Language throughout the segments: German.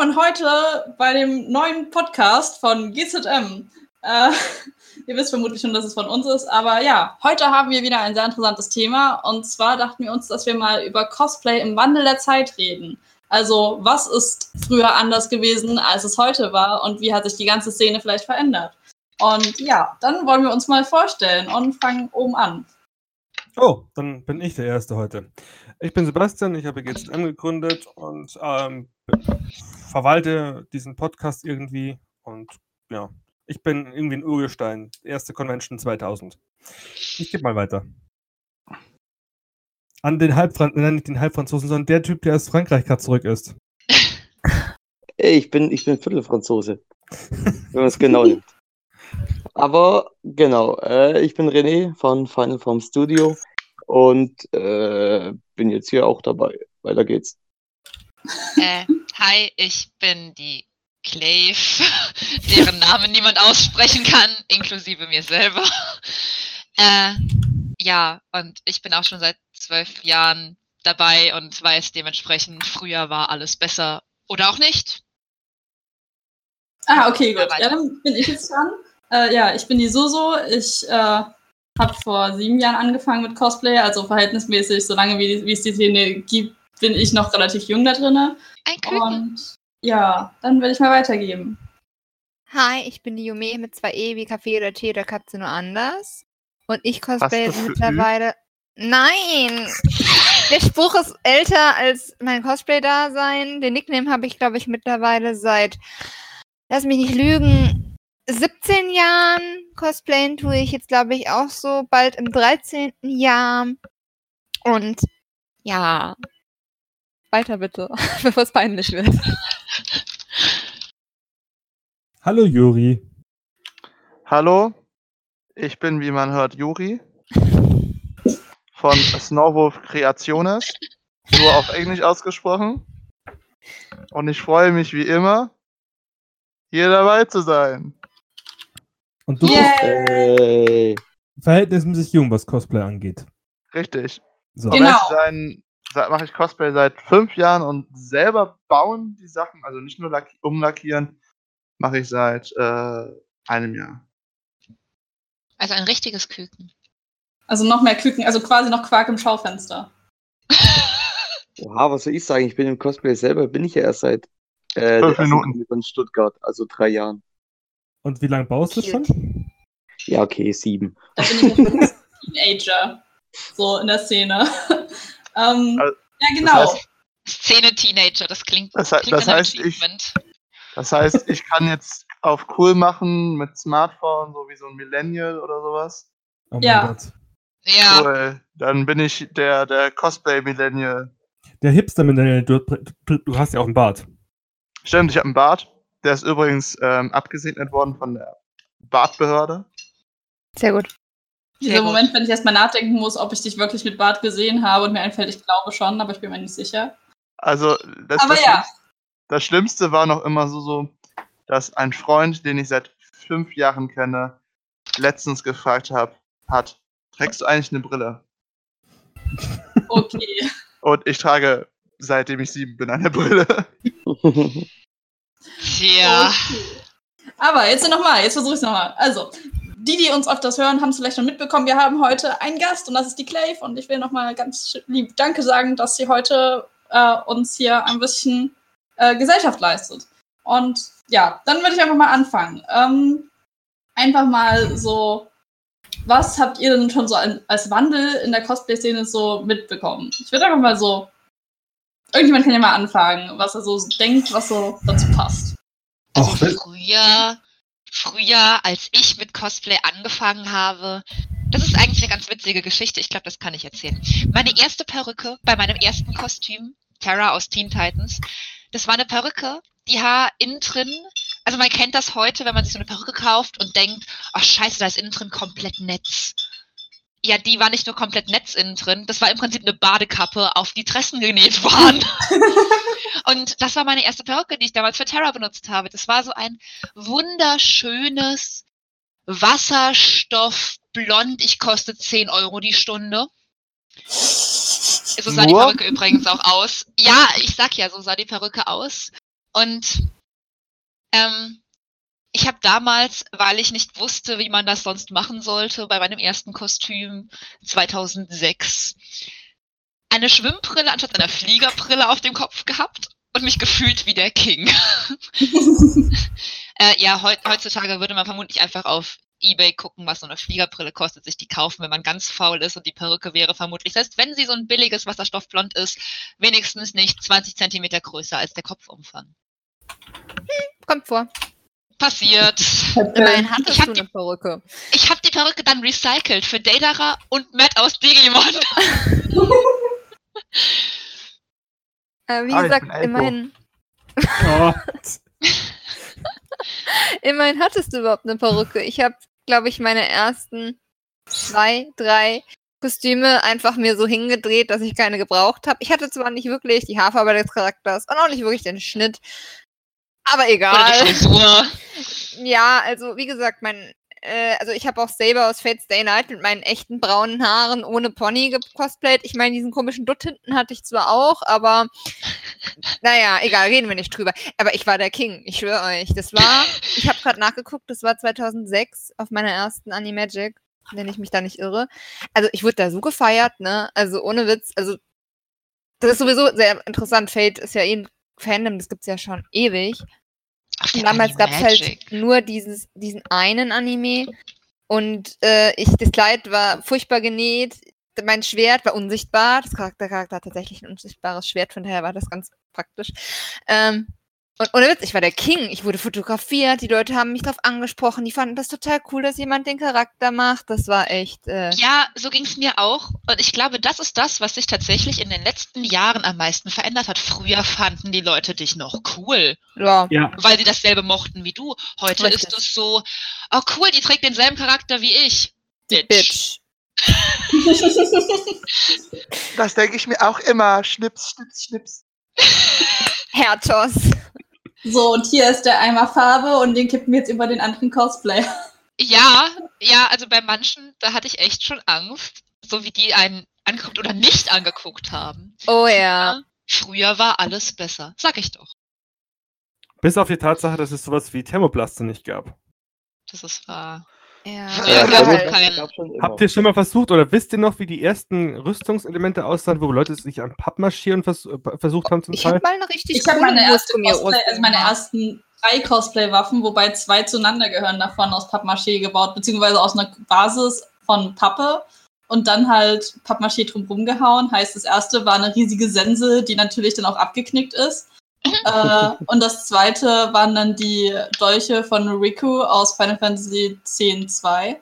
willkommen heute bei dem neuen Podcast von GZM. Äh, ihr wisst vermutlich schon, dass es von uns ist, aber ja, heute haben wir wieder ein sehr interessantes Thema und zwar dachten wir uns, dass wir mal über Cosplay im Wandel der Zeit reden. Also, was ist früher anders gewesen, als es heute war und wie hat sich die ganze Szene vielleicht verändert? Und ja, dann wollen wir uns mal vorstellen und fangen oben an. Oh, dann bin ich der Erste heute. Ich bin Sebastian, ich habe GZM gegründet und ähm, verwalte diesen Podcast irgendwie und ja, ich bin irgendwie ein Urgestein. Erste Convention 2000. Ich gebe mal weiter. An den Halbfranzosen, nein, nicht den Halbfranzosen, sondern der Typ, der aus Frankreich gerade zurück ist. Ich bin, ich bin Viertelfranzose. wenn man es genau nimmt. Aber genau, äh, ich bin René von Final Form Studio und äh, bin jetzt hier auch dabei. Weiter geht's. Äh, hi, ich bin die Clave, deren Namen niemand aussprechen kann, inklusive mir selber. Äh, ja, und ich bin auch schon seit zwölf Jahren dabei und weiß dementsprechend, früher war alles besser oder auch nicht. Ah, okay, gut. Ja, dann bin ich jetzt dran. Äh, ja, ich bin die Suso. Ich äh, habe vor sieben Jahren angefangen mit Cosplay, also verhältnismäßig, so lange wie, wie es die Szene gibt, bin ich noch relativ jung da drin. Ein Küken. Und ja, dann werde ich mal weitergeben. Hi, ich bin die Yume mit zwei E wie Kaffee oder Tee oder Katze nur anders. Und ich cosplay für mittlerweile. Nein! Der Spruch ist älter als mein Cosplay-Dasein. Den Nickname habe ich, glaube ich, mittlerweile seit, lass mich nicht lügen, 17 Jahren. Cosplayen tue ich jetzt, glaube ich, auch so bald im 13. Jahr. Und ja, weiter bitte, bevor es peinlich wird. Hallo Juri. Hallo, ich bin, wie man hört, Juri von Snowwolf Kreationes, nur auf Englisch ausgesprochen. Und ich freue mich wie immer, hier dabei zu sein. Und du bist Ey. verhältnismäßig jung, was Cosplay angeht. Richtig. So. Genau. Aber sein, seit, mache ich Cosplay seit fünf Jahren und selber bauen die Sachen, also nicht nur lacki umlackieren, mache ich seit äh, einem Jahr. Also ein richtiges Küken. Also noch mehr Küken, also quasi noch Quark im Schaufenster. Oha, was soll ich sagen? Ich bin im Cosplay selber, bin ich ja erst seit äh, Fünf Minuten. In Stuttgart, also drei Jahren. Und wie lange baust du schon? Ja, okay, sieben. Da bin ich jetzt Teenager. So in der Szene. Ähm, Also, ja, genau. Das heißt, Szene Teenager, das klingt, Das klingt das heißt, ich- Achievement. das heißt, ich kann jetzt auf cool machen mit Smartphone, so wie so ein Millennial oder sowas. Oh Ja. Gott. Ja, Cool. Dann bin ich der, der Cosplay-Millennial. Der Hipster mit der, du, du, du hast ja auch einen Bart. Stimmt, ich habe einen Bart. Der ist übrigens ähm, abgesegnet worden von der Bartbehörde. Sehr gut. Dieser gut. Moment, wenn ich erstmal nachdenken muss, ob ich dich wirklich mit Bart gesehen habe und mir einfällt, ich glaube schon, aber ich bin mir nicht sicher. Also, das, Aber das, ja. das Schlimmste war noch immer so, so, dass ein Freund, den ich seit fünf Jahren kenne, letztens gefragt hab, hat, trägst du eigentlich eine Brille? Okay. Und ich trage, seitdem ich sieben bin, eine Brille. tja. Okay. Aber jetzt nochmal, jetzt versuche ich es nochmal. Also, die, die uns öfters hören, haben es vielleicht schon mitbekommen. Wir haben heute einen Gast und das ist die Clave. Und ich will nochmal ganz lieb Danke sagen, dass sie heute äh, uns hier ein bisschen äh, Gesellschaft leistet. Und ja, dann würde ich einfach mal anfangen. Ähm, einfach mal so, was habt ihr denn schon so an, als Wandel in der Cosplay-Szene so mitbekommen? Ich würde einfach mal so, irgendjemand kann ja mal anfangen, was er so denkt, was so dazu passt. Also früher, früher, als ich mit Cosplay angefangen habe, das ist eigentlich eine ganz witzige Geschichte. Ich glaube, das kann ich erzählen. Meine erste Perücke bei meinem ersten Kostüm, Terra aus Teen Titans, das war eine Perücke, die Haar innen drin. Also man kennt das heute, wenn man sich so eine Perücke kauft und denkt, ach scheiße, da ist innen drin komplett Netz. Ja, die war nicht nur komplett Netz innen drin, das war im Prinzip eine Badekappe, auf die Dressen genäht waren. Und das war meine erste Perücke, die ich damals für Terra benutzt habe. Das war so ein wunderschönes Wasserstoffblond. Ich koste 10 Euro die Stunde. So sah die Nur? Perücke übrigens auch aus. Ja, ich sag ja, so sah die Perücke aus. Und ähm, ich habe damals, weil ich nicht wusste, wie man das sonst machen sollte, bei meinem ersten Kostüm 2006 eine Schwimmbrille anstatt einer Fliegerbrille auf dem Kopf gehabt und mich gefühlt wie der King. äh, ja, heut, heutzutage würde man vermutlich einfach auf Ebay gucken, was so eine Fliegerbrille kostet, sich die kaufen, wenn man ganz faul ist und die Perücke wäre vermutlich, selbst wenn sie so ein billiges Wasserstoffblond ist, wenigstens nicht 20 Zentimeter größer als der Kopfumfang. Kommt vor. Passiert. Immerhin hattest Ich hab du die- eine Perücke. Ich habe die Perücke dann recycelt für Deidara und Matt aus Digimon. Äh, wie Ah, ich gesagt, immerhin, Oh, immerhin hattest du überhaupt eine Perücke. Ich habe, glaube ich, meine ersten zwei, drei Kostüme einfach mir so hingedreht, dass ich keine gebraucht habe. Ich hatte zwar nicht wirklich die Haarfarbe des Charakters und auch nicht wirklich den Schnitt, aber Oder die egal. Frisur. Ja, also wie gesagt, mein, äh, also ich habe auch Saber aus Fate Stay Night mit meinen echten braunen Haaren ohne Pony gecosplayt. Ich meine, diesen komischen Dutt hinten hatte ich zwar auch, aber naja, egal, reden wir nicht drüber. Aber ich war der King, ich schwöre euch. Das war, ich habe gerade nachgeguckt, das war 2006 auf meiner ersten Animagic, wenn ich mich da nicht irre. Also ich wurde da so gefeiert, ne? Also ohne Witz, also das ist sowieso sehr interessant. Fate ist ja eh ein Fandom, das gibt's ja schon ewig. Ach, damals gab es halt nur dieses, diesen einen Anime. Und äh, ich, das Kleid war furchtbar genäht. Mein Schwert war unsichtbar. Das Charakter, Charakter hat tatsächlich ein unsichtbares Schwert, von daher war das ganz praktisch. Ähm, und ohne Witz, ich war der King. Ich wurde fotografiert. Die Leute haben mich darauf angesprochen. Die fanden das total cool, dass jemand den Charakter macht. Das war echt. Äh, Ja, so ging es mir auch. Und ich glaube, das ist das, was sich tatsächlich in den letzten Jahren am meisten verändert hat. Früher fanden die Leute dich noch cool, ja. ja, weil sie dasselbe mochten wie du. Heute Richtig. ist es so, oh cool, die trägt denselben Charakter wie ich. Die Bitch. Das denke ich mir auch immer. Schnips, schnips, schnips. Hertos. So, und hier ist der Eimer Farbe und den kippen wir jetzt über den anderen Cosplay. Ja, ja, also bei manchen, da hatte ich echt schon Angst, so wie die einen angeguckt oder nicht angeguckt haben. Oh ja. Früher war alles besser, sag ich doch. bis auf die Tatsache, dass es sowas wie Thermoblaste nicht gab. Das ist wahr. Ja. Ja, immer. Habt ihr schon mal versucht oder wisst ihr noch, wie die ersten Rüstungselemente aussahen, wo Leute sich an Pappmaché und vers äh, versucht haben zum Ich Teil? habe mal eine richtig Ich habe coole meine erste Wurstgummi- Cosplay, also meine ersten drei Cosplay-Waffen, wobei zwei zueinander gehören, davon aus Pappmaché gebaut, beziehungsweise aus einer Basis von Pappe und dann halt Pappmaché drumherum gehauen. Heißt, das erste war eine riesige Sense, die natürlich dann auch abgeknickt ist. Äh, und das zweite waren dann die Dolche von Riku aus Final Fantasy X-2.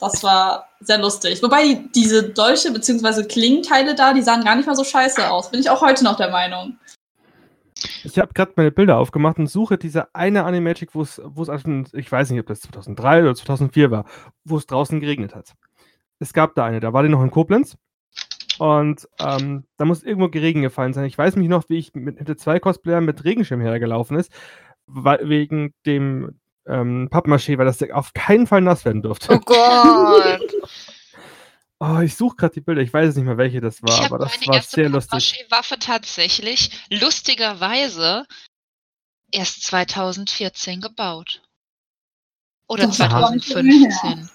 Das war sehr lustig. Wobei die, diese Dolche bzw. Klingenteile da, die sahen gar nicht mal so scheiße aus. Bin ich auch heute noch der Meinung. Ich habe gerade meine Bilder aufgemacht und suche diese eine Animagic, wo es, ich weiß nicht, ob das 2003 oder 2004 war, wo es draußen geregnet hat. Es gab da eine, da war die noch in Koblenz. Und ähm, da muss irgendwo Regen gefallen sein. Ich weiß mich noch, wie ich mit hinter zwei Cosplayern mit Regenschirm hergelaufen ist, weil, wegen dem ähm, Pappmaché, weil das auf keinen Fall nass werden durfte. Oh Gott. Oh, ich suche gerade die Bilder, ich weiß nicht mehr, welche das war, ich aber das meine war erste sehr lustig. Pappmaché-Waffe tatsächlich lustigerweise erst 2014 gebaut. Oder Das ist gar nicht so lange her. 2015.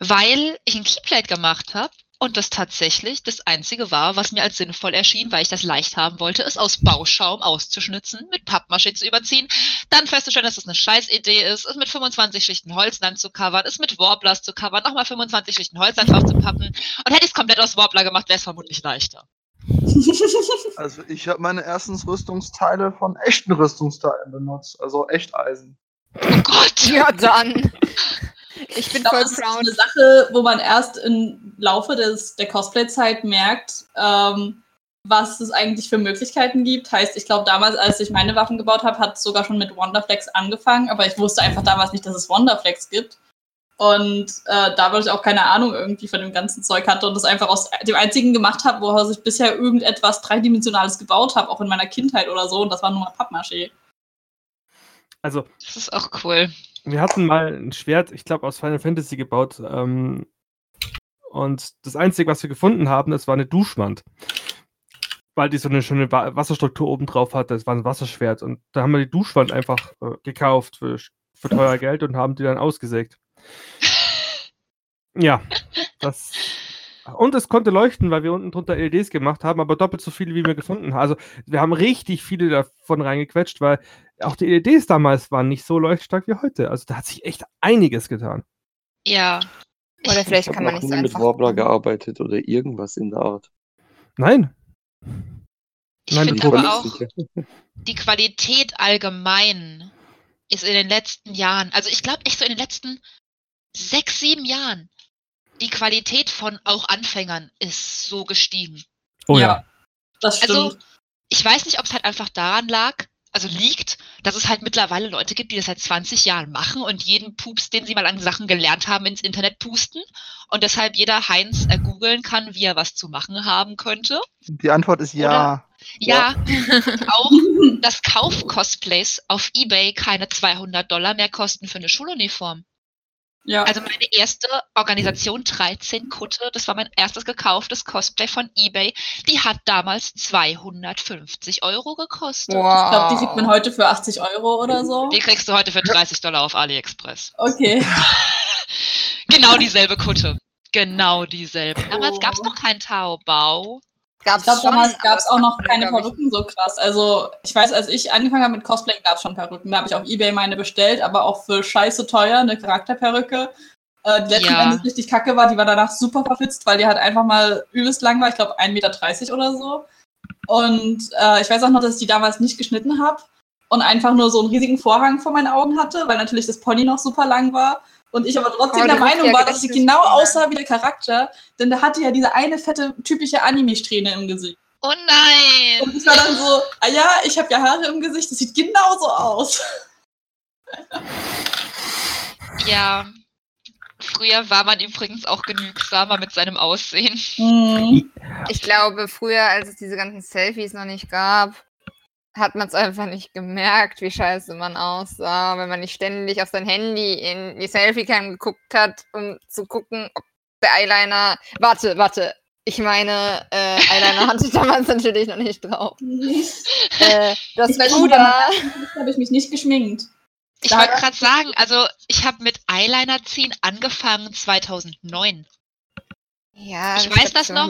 Weil ich ein Keyplate gemacht habe und das tatsächlich das einzige war, was mir als sinnvoll erschien, weil ich das leicht haben wollte, es aus Bauschaum auszuschnitzen, mit Pappmaché zu überziehen, dann festzustellen, dass das eine Scheißidee ist, es mit 25 Schichten Holz dann zu covern, es mit Warblers zu covern, nochmal 25 Schichten Holz dann drauf zu pappen. Und hätte ich es komplett aus Warbler gemacht, wäre es vermutlich leichter. Also ich habe meine ersten Rüstungsteile von echten Rüstungsteilen benutzt. Also Echteisen. Oh Gott! Ja, dann. Ich bin Ich glaube, voll das ist so proud. eine Sache, wo man erst im Laufe des, der Cosplay-Zeit merkt, ähm, was es eigentlich für Möglichkeiten gibt. Heißt, ich glaube, damals, als ich meine Waffen gebaut habe, hat es sogar schon mit Wonderflex angefangen, aber ich wusste einfach damals nicht, dass es Wonderflex gibt. Und äh, da weil ich auch keine Ahnung irgendwie von dem ganzen Zeug hatte und das einfach aus dem einzigen gemacht habe, woraus ich bisher irgendetwas Dreidimensionales gebaut habe, auch in meiner Kindheit oder so, und das war nur mal Pappmaché. Also, Das ist auch cool. Wir hatten mal ein Schwert, ich glaube, aus Final Fantasy gebaut. Ähm, und das Einzige, was wir gefunden haben, das war eine Duschwand. weil die so eine schöne Wa- Wasserstruktur oben drauf hatte. Das war ein Wasserschwert. Und da haben wir die Duschwand einfach äh, gekauft für, für teuer Geld und haben die dann ausgesägt. Ja, das. Und es konnte leuchten, weil wir unten drunter LEDs gemacht haben, aber doppelt so viele, wie wir gefunden haben. Also wir haben richtig viele davon reingequetscht, weil auch die LEDs damals waren nicht so leuchtstark wie heute. Also da hat sich echt einiges getan. Ja. Oder Ich vielleicht kann man nicht nie so mit einfach. Warbler gearbeitet oder irgendwas in der Art. Nein, Ich finde aber auch, ja. die Qualität allgemein ist in den letzten Jahren, also ich glaube echt so in den letzten sechs, sieben Jahren, die Qualität von auch Anfängern ist so gestiegen. Oh ja. Ja. Das stimmt. Also, ich weiß nicht, ob es halt einfach daran lag, also liegt, dass es halt mittlerweile Leute gibt, die das seit 20 Jahren machen und jeden Pups, den sie mal an Sachen gelernt haben, ins Internet pusten und deshalb jeder Heinz äh, googeln kann, wie er was zu machen haben könnte. Die Antwort ist ja. Ja, auch, dass Kauf-Cosplays auf Ebay keine 200 Dollar mehr kosten für eine Schuluniform. Ja. Also meine erste Organisation 13 Kutte, das war mein erstes gekauftes Cosplay von Ebay, die hat damals 250 Euro gekostet. ich glaube, die kriegt man heute für 80 Euro oder so. Die kriegst du heute für 30 Dollar auf AliExpress. Okay. Genau dieselbe Kutte. Genau dieselbe. Damals Oh. gab es noch keinen Taobao. Gab's Ich glaube, damals gab es auch noch keine Perücken so krass. Also, ich weiß, als ich angefangen habe mit Cosplay, gab es schon Perücken. Da habe ich auf Ebay meine bestellt, aber auch für scheiße teuer, eine Charakterperücke. Äh, die letzten Ja. Endes richtig kacke war, die war danach super verfitzt, weil die halt einfach mal übelst lang war. Ich glaube, 1,30 Meter oder so. Und äh, ich weiß auch noch, dass ich die damals nicht geschnitten habe und einfach nur so einen riesigen Vorhang vor meinen Augen hatte, weil natürlich das Pony noch super lang war. Und ich aber trotzdem Oh, der Meinung ja war, dass sie genau aussah wie der Charakter, denn der hatte ja diese eine fette, typische Anime-Strähne im Gesicht. Oh nein! Und ich war dann so, ah ja, ich habe ja Haare im Gesicht, das sieht genauso aus. Ja. Früher war man übrigens auch genügsamer mit seinem Aussehen. Mhm. Ich glaube, früher, als es diese ganzen Selfies noch nicht gab, hat man es einfach nicht gemerkt, wie scheiße man aussah, wenn man nicht ständig auf sein Handy in die Selfie-Cam geguckt hat, um zu gucken, ob der Eyeliner. Warte, warte. Ich meine, äh, Eyeliner hatte ich damals natürlich noch nicht drauf. Äh, das Puder. Da habe ich mich nicht geschminkt. Ich wollte gerade sagen, also ich habe mit Eyeliner ziehen angefangen 2009. Ja, Ich weiß das noch.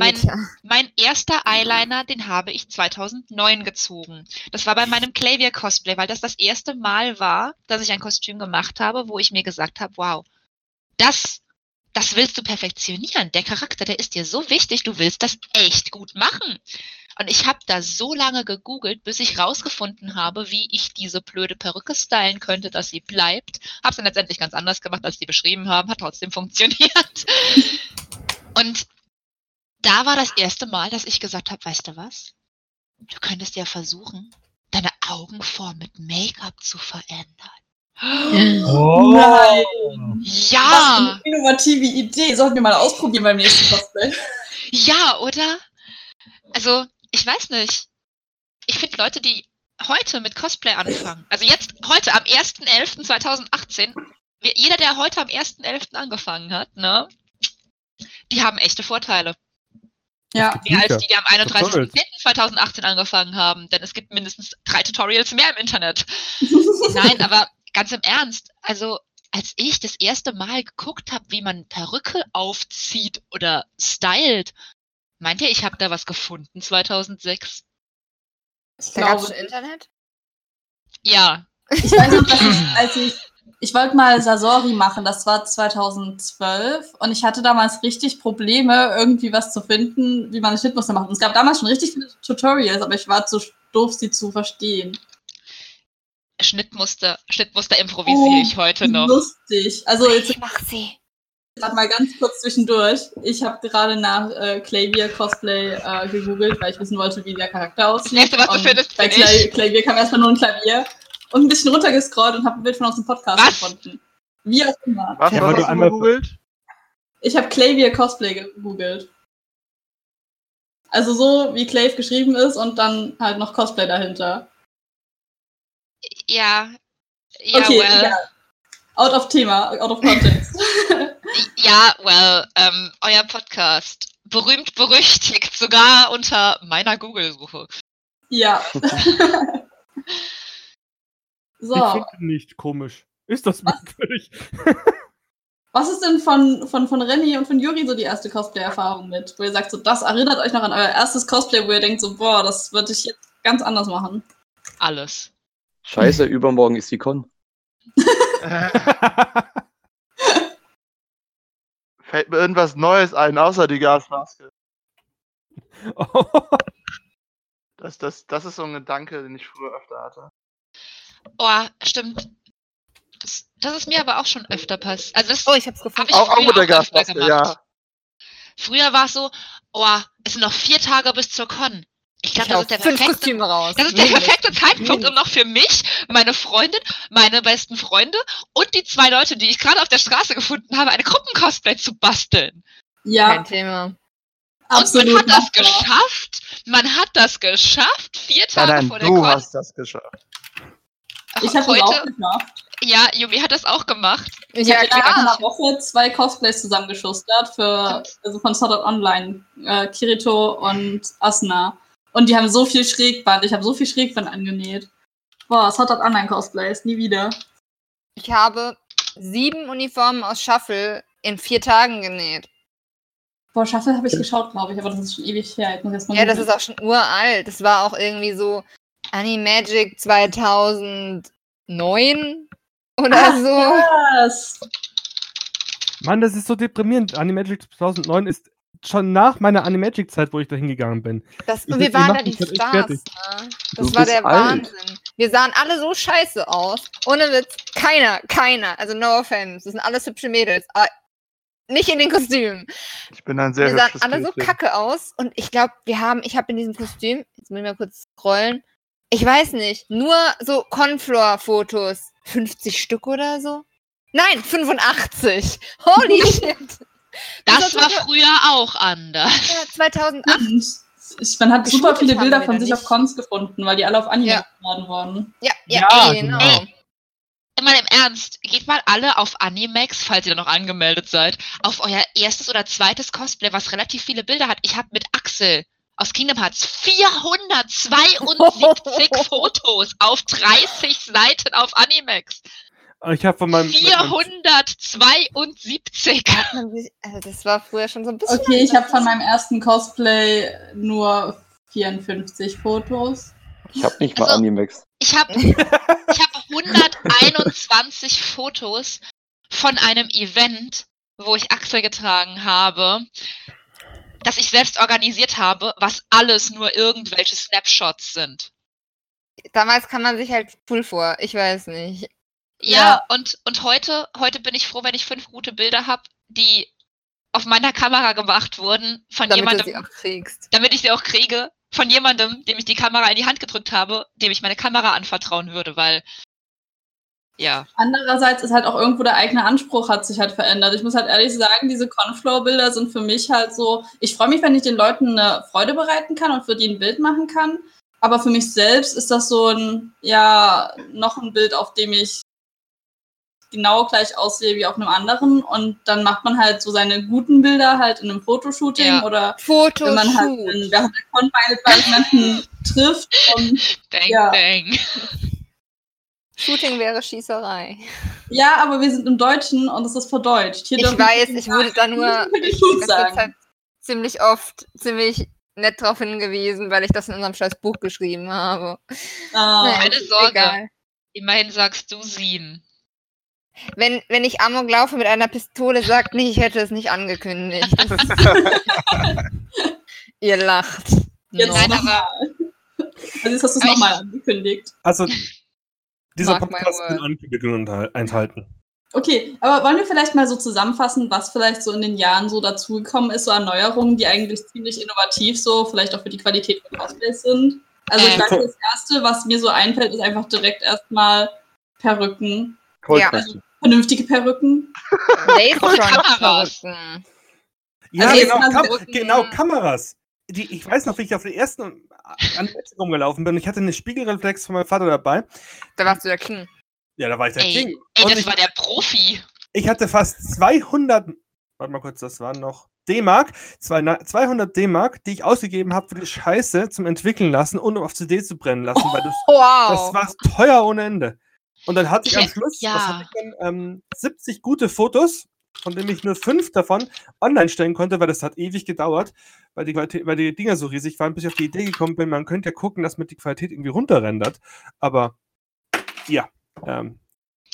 Mein-. Mein erster Eyeliner, den habe ich 2009 gezogen. Das war bei meinem Clavier Cosplay, weil das das erste Mal war, dass ich ein Kostüm gemacht habe, wo ich mir gesagt habe, wow, das, das willst du perfektionieren. Der Charakter, der ist dir so wichtig, du willst das echt gut machen. Und ich habe da so lange gegoogelt, bis ich rausgefunden habe, wie ich diese blöde Perücke stylen könnte, dass sie bleibt. Habe es dann letztendlich ganz anders gemacht, als die beschrieben haben, hat trotzdem funktioniert. Und da war das erste Mal, dass ich gesagt habe, weißt du was? Du könntest ja versuchen, deine Augenform mit Make-up zu verändern. Oh. Nein. Ja, Was eine innovative Idee. Sollten wir mal ausprobieren beim nächsten Cosplay. ja, oder? Also, ich weiß nicht. Ich finde Leute, die heute mit Cosplay anfangen, also jetzt, heute, am 1.11.2018, wir- jeder, der heute am 1.11. angefangen hat, ne, die haben echte Vorteile. Ja. Mehr als die, die am Tutorials. 31.10.2018 angefangen haben, denn es gibt mindestens drei Tutorials mehr im Internet. Nein, aber ganz im Ernst, also als ich das erste Mal geguckt habe, wie man Perücke aufzieht oder stylt, meint ihr, ich habe da was gefunden 2006? Ich Da gab's glaube, schon Internet? Ja, ich weiß noch, dass ich, als ich, ich wollte mal Sasori machen, das war 2012 und ich hatte damals richtig Probleme, irgendwie was zu finden, wie man ein Schnittmuster macht. Und es gab damals schon richtig viele Tutorials, aber ich war zu doof, sie zu verstehen. Schnittmuster, Schnittmuster improvisiere ich heute noch. Lustig. Also jetzt Ich mach sie. gerade mal ganz kurz zwischendurch. Ich habe gerade nach äh, Clavier Cosplay äh, gegoogelt, weil ich wissen wollte, wie der Charakter aussieht. Das Erste, was du findest, bei. Clavier kam erstmal nur ein Klavier und ein bisschen runtergescrollt und habe ein Bild von aus dem Podcast Was? gefunden. Wie auch immer. Was, Ja, was hast du einmal- gegoogelt? Ich habe Clavier Cosplay gegoogelt. Also so, wie Clave geschrieben ist und dann halt noch Cosplay dahinter. Ja, ja, okay, well. egal. Out of Thema, out of context. Ja, well, ähm, euer Podcast. berühmt berüchtigt, sogar unter meiner Google-Suche. Ja. Ich so, finde nicht komisch. Ist das merkwürdig? was ist denn von, von, von Renny und von Juri so die erste Cosplay-Erfahrung mit? Wo ihr sagt, so, das erinnert euch noch an euer erstes Cosplay, wo ihr denkt, so, boah, das würde ich jetzt ganz anders machen. Alles. Scheiße, übermorgen ist die Con. Fällt mir irgendwas Neues ein, außer die Gasmaske. Oh, Das, das, das ist so ein Gedanke, den ich früher öfter hatte. Oh, stimmt. Das, das ist mir aber auch schon öfter passiert. Also das Oh, ich hab's habe gefunden. ich Auch, auch früher mit der Gasmaske, gemacht. ja. Früher war es so, oh, es sind noch vier Tage bis zur Con. Ich glaube, das. Das ist der perfekte Zeitpunkt, um noch für mich, meine Freundin, meine besten Freunde und die zwei Leute, die ich gerade auf der Straße gefunden habe, eine Gruppencosplay zu basteln. Ja, Kein Thema. Und man absolut. hat das geschafft. Man hat das geschafft. Vier Nein, Tage nein, vor der du Con. hast das geschafft. Ich habe das auch geschafft. ja, Yumi hat das auch gemacht. Ich ja, habe klar. einer Woche zwei Cosplays zusammengeschustert für, also von Sword Art Online, äh, Kirito und Asuna. Und die haben so viel Schrägband. Ich habe so viel Schrägband angenäht. Boah, Sword Art Online Cosplays, nie wieder. Ich habe sieben Uniformen aus Shuffle in vier Tagen genäht. Boah, Shuffle habe ich geschaut, glaube ich, aber das ist schon ewig her. Ich muss erst mal Ja, das ist auch schon uralt. Das war auch irgendwie so Animagic 2009 oder Ach, so. krass. Mann, das ist so deprimierend. Animagic 2009 ist schon nach meiner Animagic-Zeit, wo ich da hingegangen bin. Das, Ich- und wir ich waren da die halt Stars. Ne? Du Das war bist der alt. Wahnsinn. Wir sahen alle so scheiße aus. Ohne Witz. Keiner, keiner. Also no offense. Das sind alles hübsche Mädels. Aber nicht in den Kostümen. Ich bin ein sehr wir sahen alle so kacke aus. Und ich glaube, wir haben, ich habe in diesem Kostüm, jetzt muss ich mal kurz scrollen. Ich weiß nicht, nur so Conflor-Fotos. 50 Stück oder so? Nein, 85. Holy shit. Das war früher auch anders. Ja, 2008. Ich, man hat super viele Bilder von sich nicht. auf Cons gefunden, weil die alle auf Anime Ja. geladen wurden. Ja, ja, Ja, genau. genau. Mal im Ernst, geht mal alle auf Animex, falls ihr da noch angemeldet seid, auf euer erstes oder zweites Cosplay, was relativ viele Bilder hat. Ich habe mit Axel aus Kingdom Hearts 472 Fotos auf 30 Seiten auf Animex. Ich habe von meinem. mit meinem- 472. Hat man sich- Also das war früher schon so ein bisschen. Okay, ich habe von meinem ersten Cosplay nur 54 Fotos. Ich habe nicht mal Also- Animex. Ich habe ich hab 121 Fotos von einem Event, wo ich Axel getragen habe, das ich selbst organisiert habe, was alles nur irgendwelche Snapshots sind. Damals kam man sich halt cool vor. Ich weiß nicht. Ja, Ja. und, und heute, heute bin ich froh, wenn ich fünf gute Bilder habe, die auf meiner Kamera gemacht wurden, von Damit du jemandem, sie auch kriegst. damit ich sie auch kriege, von jemandem, dem ich die Kamera in die Hand gedrückt habe, dem ich meine Kamera anvertrauen würde, weil ja. Andererseits ist halt auch irgendwo der eigene Anspruch hat sich halt verändert. Ich muss halt ehrlich sagen, diese Conflow-Bilder sind für mich halt so, ich freue mich, wenn ich den Leuten eine Freude bereiten kann und für die ein Bild machen kann. Aber für mich selbst ist das so ein, ja, noch ein Bild, auf dem ich genau gleich aussehe wie auf einem anderen. Und dann macht man halt so seine guten Bilder halt in einem Fotoshooting Ja. oder Fotoshoot. wenn man halt in, während der Con bei jemanden trifft und Bang, Ja. bang. Shooting wäre Schießerei. ja, aber wir sind im Deutschen und es ist verdeutscht. Hier Ich weiß, ich wurde da nur. Zeit ziemlich oft ziemlich nett drauf hingewiesen, weil ich das in unserem scheiß Buch geschrieben habe. Ah, Naja, keine Sorge. egal. Immerhin sagst du Sien. Wenn, wenn ich Amok laufe mit einer Pistole, sagt nicht, ich hätte es nicht angekündigt. Ihr lacht. Jetzt No. Nein, nochmal. Also jetzt hast du es Aber nochmal angekündigt. Also, dieser Mark Podcast will word. Ankündigungen enthal- enthalten. Okay, aber wollen wir vielleicht mal so zusammenfassen, was vielleicht so in den Jahren so dazugekommen ist, so an Neuerungen, die eigentlich ziemlich innovativ so, vielleicht auch für die Qualität von Cosplays sind? Also ich Ähm. glaube, das Erste, was mir so einfällt, ist einfach direkt erstmal Perücken. Coldplay. Vernünftige Perücken. Lasertron-Perücken. Ja, Also genau, Kam Rücken- genau, Kameras. Die, ich weiß noch, wie ich auf der ersten an der Etsy rumgelaufen bin. Ich hatte eine Spiegelreflex von meinem Vater dabei. Da warst du der King. Ja, da war ich der Ey, King. ey Und das ich, war der Profi. ich hatte fast 200 warte mal kurz, das waren noch D-Mark, zwei- na- 200 D-Mark, die ich ausgegeben habe für die Scheiße zum Entwickeln lassen und um auf CD zu brennen lassen, weil das, Wow. das war teuer ohne Ende. Und dann hatte ich am Schluss, ja. was hatte ich denn, ähm, 70 gute Fotos, von denen ich nur fünf davon online stellen konnte, weil das hat ewig gedauert, weil die, Qualität, weil die Dinger so riesig waren, bis ich auf die Idee gekommen bin, man könnte ja gucken, dass man die Qualität irgendwie runterrendert. Aber ja, ähm,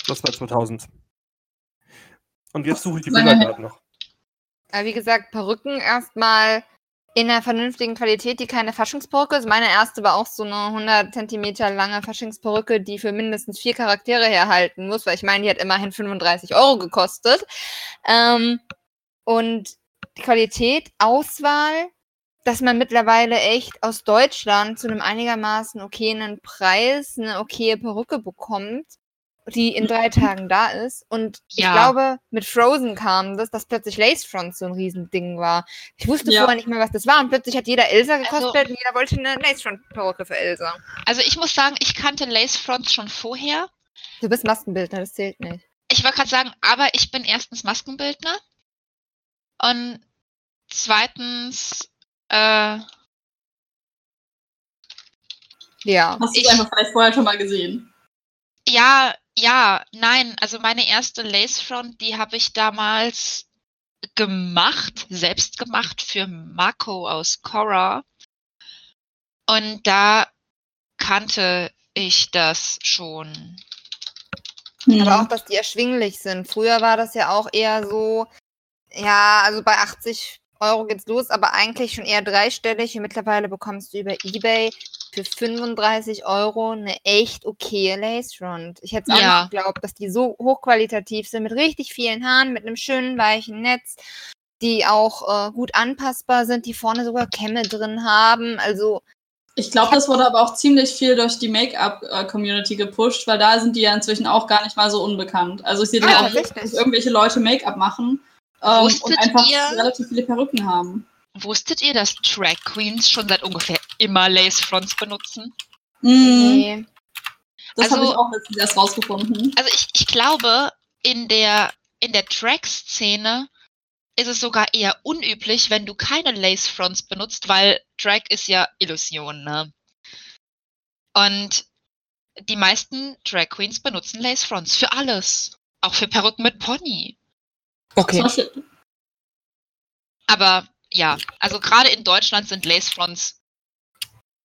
das war 2000. Und jetzt suche ich die Bilder gerade noch. Wie gesagt, Perücken erstmal in einer vernünftigen Qualität, die keine Faschingsperücke ist. Meine erste war auch so eine 100 Zentimeter lange Faschingsperücke, die für mindestens vier Charaktere herhalten muss, weil ich meine, die hat immerhin 35 Euro gekostet. Ähm, und die Qualität, Auswahl, dass man mittlerweile echt aus Deutschland zu einem einigermaßen okayen Preis eine okaye Perücke bekommt, die in drei Tagen da ist. Und ich Ja. glaube, mit Frozen kam das, dass plötzlich Lace Front so ein Riesending war. Ich wusste Ja. vorher nicht mehr, was das war. Und plötzlich hat jeder Elsa Also- gekostet und jeder wollte eine Lace Front Perücke für Elsa. Also ich muss sagen, ich kannte Lace Fronts schon vorher. Du bist Maskenbildner, das zählt nicht. Ich wollte gerade sagen, aber ich bin erstens Maskenbildner und zweitens, äh, Ja. Hast du Ich- es einfach vielleicht vorher schon mal gesehen? ja, ja, nein, also meine erste Lace Front, die habe ich damals gemacht, selbst gemacht für Marco aus Korra. Und da kannte ich das schon. Hm. Aber auch, dass die erschwinglich sind. Früher war das ja auch eher so, ja, also bei 80 Euro geht's los, aber eigentlich schon eher dreistellig. Und mittlerweile bekommst du über Ebay für 35 Euro eine echt okaye Lace Front. Ich hätte es auch Ja. nicht geglaubt, dass die so hochqualitativ sind, mit richtig vielen Haaren, mit einem schönen weichen Netz, die auch äh, gut anpassbar sind, die vorne sogar Kämme drin haben. Also Ich glaube, das wurde aber auch ziemlich viel durch die Make-up-Community gepusht, weil da sind die ja inzwischen auch gar nicht mal so unbekannt. Also ich sehe Ah, da auch, dass irgendwelche Leute Make-up machen ähm, und einfach ihr- relativ viele Perücken haben. Wusstet ihr, dass Drag Queens schon seit ungefähr immer Lace Fronts benutzen? Mhm. nee. Das habe Also- ich auch letztens erst rausgefunden. Also ich, ich glaube, in der, in der Drag-Szene ist es sogar eher unüblich, wenn du keine Lace Fronts benutzt, weil Drag ist ja Illusion, ne? Und die meisten Drag Queens benutzen Lace Fronts für alles. Auch für Perücken mit Pony. Okay. Aber ja, also gerade in Deutschland sind Lace Fronts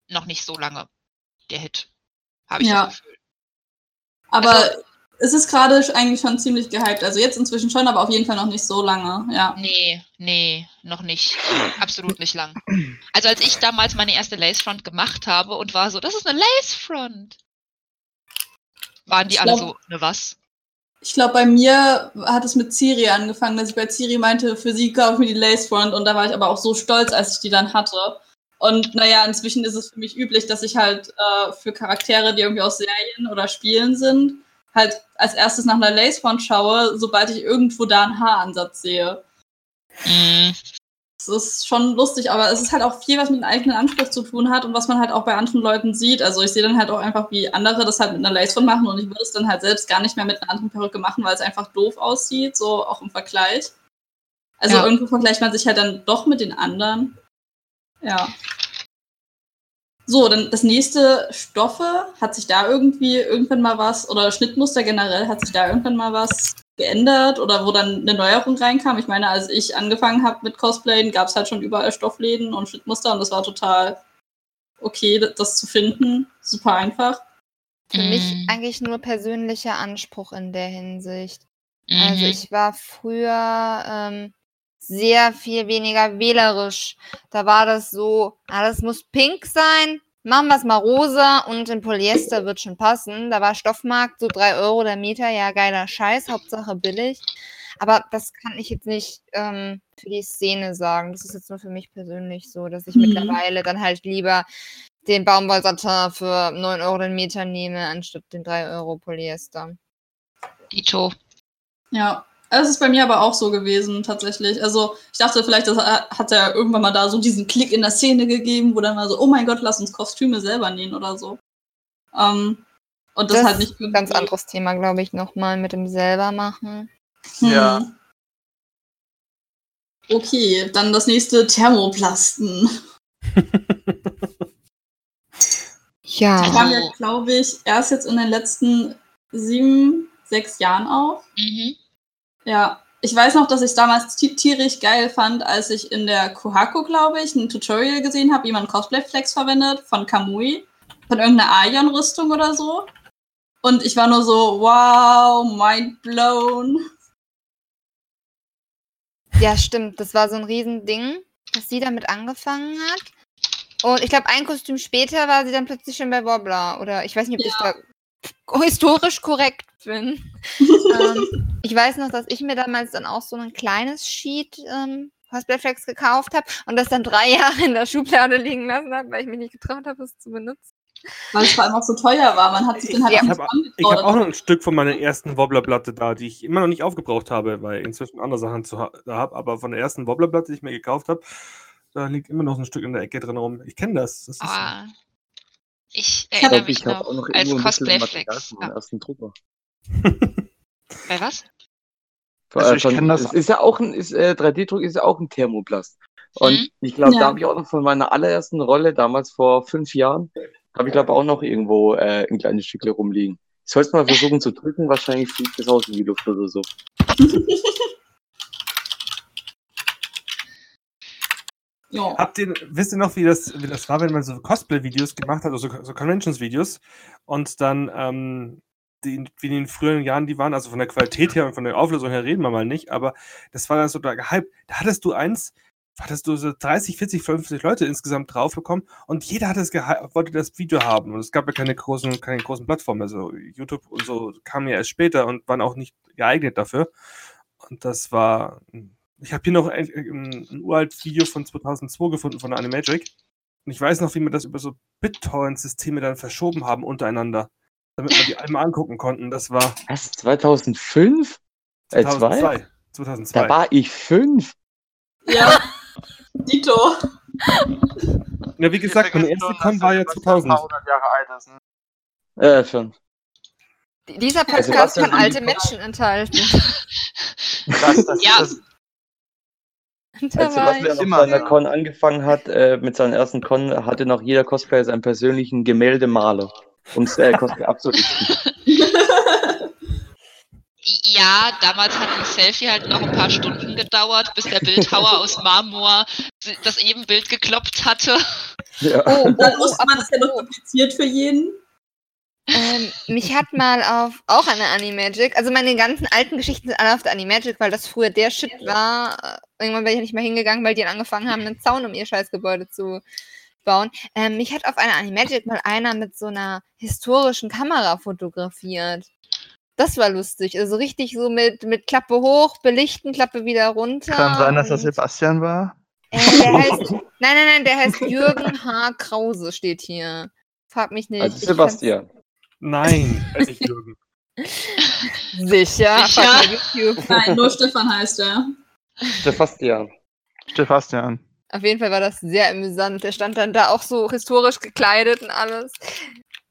noch nicht so lange der Hit. Habe ich Ja. das Gefühl. Aber Also- es ist gerade eigentlich schon ziemlich gehypt. Also jetzt inzwischen schon, aber auf jeden Fall noch nicht so lange. Ja. Nee, nee, noch nicht. Absolut nicht lang. Also als ich damals meine erste Lacefront gemacht habe und war so, das ist eine Lacefront. Waren die Ich alle glaub- so, ne was? Ich glaube, bei mir hat es mit Ciri angefangen, dass ich bei Ciri meinte, für sie kaufe ich mir die Lace Front und da war ich aber auch so stolz, als ich die dann hatte. Und naja, inzwischen ist es für mich üblich, dass ich halt äh, für Charaktere, die irgendwie aus Serien oder Spielen sind, halt als erstes nach einer Lace Front schaue, sobald ich irgendwo da einen Haaransatz sehe. Mm, Das ist schon lustig, aber es ist halt auch viel, was mit einem eigenen Anspruch zu tun hat und was man halt auch bei anderen Leuten sieht. Also ich sehe dann halt auch einfach, wie andere das halt mit einer Lace Front machen und ich würde es dann halt selbst gar nicht mehr mit einer anderen Perücke machen, weil es einfach doof aussieht, so auch im Vergleich. Also Ja. irgendwo vergleicht man sich halt dann doch mit den anderen. Ja. So, dann das nächste Stoffe, hat sich da irgendwie irgendwann mal was, oder Schnittmuster generell, hat sich da irgendwann mal was geändert oder wo dann eine Neuerung reinkam? Ich meine, als ich angefangen habe mit Cosplayen, gab es halt schon überall Stoffläden und Schnittmuster und das war total okay, das- das zu finden. Super einfach. Für mich Mm. eigentlich nur persönlicher Anspruch in der Hinsicht. Also mhm. ich war früher ähm, sehr viel weniger wählerisch. Da war das so, alles muss pink sein, machen wir es mal rosa und in Polyester wird schon passen. Da war Stoffmarkt so drei Euro der Meter, ja geiler Scheiß, Hauptsache billig. Aber das kann ich jetzt nicht ähm, für die Szene sagen. Das ist jetzt nur für mich persönlich so, dass ich Mhm. mittlerweile dann halt lieber den Baumwollsatin für 9 Euro den Meter nehme, anstatt den 3 Euro Polyester. Dito. Ja. Das ist bei mir aber auch so gewesen, tatsächlich. Also, ich dachte vielleicht, das hat ja irgendwann mal da so diesen Klick in der Szene gegeben, wo dann mal so, oh mein Gott, lass uns Kostüme selber nähen oder so. Ähm, und das, Das halt nicht ist ein ganz anderes Thema, glaube ich, nochmal mit dem selber machen. Hm. Ja. Okay, dann das nächste Thermoplasten. Ja. Die kam ja, glaube ich, erst jetzt in den letzten sieben, sechs Jahren auf. Mhm. Ja, ich weiß noch, dass ich es damals ti- tierisch geil fand, als ich in der Kohaku, glaube ich, ein Tutorial gesehen habe, wie man Cosplay-Flex verwendet von Kamui, von irgendeiner Aion-Rüstung oder so. Und ich war nur so, wow, mind blown. Ja, stimmt. Das war so ein Riesending, dass sie damit angefangen hat. Und ich glaube, ein Kostüm später war sie dann plötzlich schon bei Wobbler. Oder ich weiß nicht, ob ich da historisch korrekt bin. ähm, ich weiß noch, dass ich mir damals dann auch so ein kleines Sheet ähm, Cosplayflex gekauft habe und das dann drei Jahre in der Schublade liegen lassen habe, weil ich mich nicht getraut habe, es zu benutzen. Weil es vor allem auch so teuer war. Man hat sich dann halt Ja. auch Ich habe hab auch noch ein Stück von meiner ersten Wobblerplatte da, die ich immer noch nicht aufgebraucht habe, weil ich inzwischen andere Sachen zu ha da habe. Aber von der ersten Wobblerplatte, die ich mir gekauft habe, da liegt immer noch so ein Stück in der Ecke drin rum. Ich kenne das. das ist, Ich Ich erinnere glaube, mich ich habe noch, auch noch als Cosplay-Flex. Ja. ersten Drucker. Bei was? Also ich von- kenn das- ist ja auch ein, ist, äh, 3D-Druck ist ja auch ein Thermoplast. Und Mhm. ich glaube, Ja. da habe ich auch noch von meiner allerersten Rolle, damals vor fünf Jahren, habe ich glaube auch noch irgendwo äh, ein kleines Stückchen rumliegen. Ich soll es mal versuchen zu drücken, wahrscheinlich fliegt es aus in die Luft oder so. Ja. Habt ihr, wisst ihr noch, wie das, wie das war, wenn man so Cosplay-Videos gemacht hat, also so Conventions-Videos und dann, ähm, die, wie in den früheren Jahren die waren, also von der Qualität her und von der Auflösung her reden wir mal nicht, aber das war dann so da gehypt. Da hattest du eins, hattest du so 30, 40, 50 Leute insgesamt drauf bekommen und jeder hat das wollte das Video haben und es gab ja keine großen, keine großen Plattformen, also YouTube und so kamen ja erst später und waren auch nicht geeignet dafür. Und das war, ich habe hier noch ein, ein, ein uralt Video von 2002 gefunden von Animagic. Und ich weiß noch, wie wir das über so BitTorrent-Systeme dann verschoben haben untereinander, damit wir die einmal angucken konnten. Das war Was? 2005? Äh, zwei? 2002. 2002. Da war ich fünf. ja. Dito. ja, wie gesagt, meine erste Con war ja 2000. Ein paar hundert Jahre alt ist, ne? Äh, schon. Dieser Also Podcast was denn kann alte Menschen enthalten. Das, das, Ja. das, Da Sebastian ich. auf Immer, seiner. Con angefangen hat, äh, mit seiner ersten Con, hatte noch jeder Cosplayer seinen persönlichen Gemäldemaler, um das äh, Cosplay abzulichten. Ja, damals hat ein Selfie halt noch ein paar Stunden gedauert, bis der Bildhauer aus Marmor das Ebenbild gekloppt hatte. Ja. Oh, oh, Dann oh, wusste man, es ja noch kompliziert für jeden. Ähm, mich hat mal auf auch eine Animagic, also meine ganzen alten Geschichten sind alle auf der Animagic, weil das früher der Shit war. Äh, Irgendwann bin ich nicht mehr hingegangen, weil die dann angefangen haben, einen Zaun um ihr Scheißgebäude zu bauen. Ähm, mich hat auf einer Animagic mal einer mit so einer historischen Kamera fotografiert. Das war lustig. Also richtig so mit, mit Klappe hoch, belichten, Klappe wieder runter. kann sein, dass das Sebastian war. äh, der heißt, nein, nein, nein, der heißt Jürgen H. Krause, steht hier. Frag mich nicht. Also Ich Sebastian. Nein, weiß ich Jürgen. Sicher. Sicher? Nein, nur Stefan heißt er. Sebastian. Sebastian. Auf jeden Fall war das sehr amüsant. Der stand dann da auch so historisch gekleidet und alles.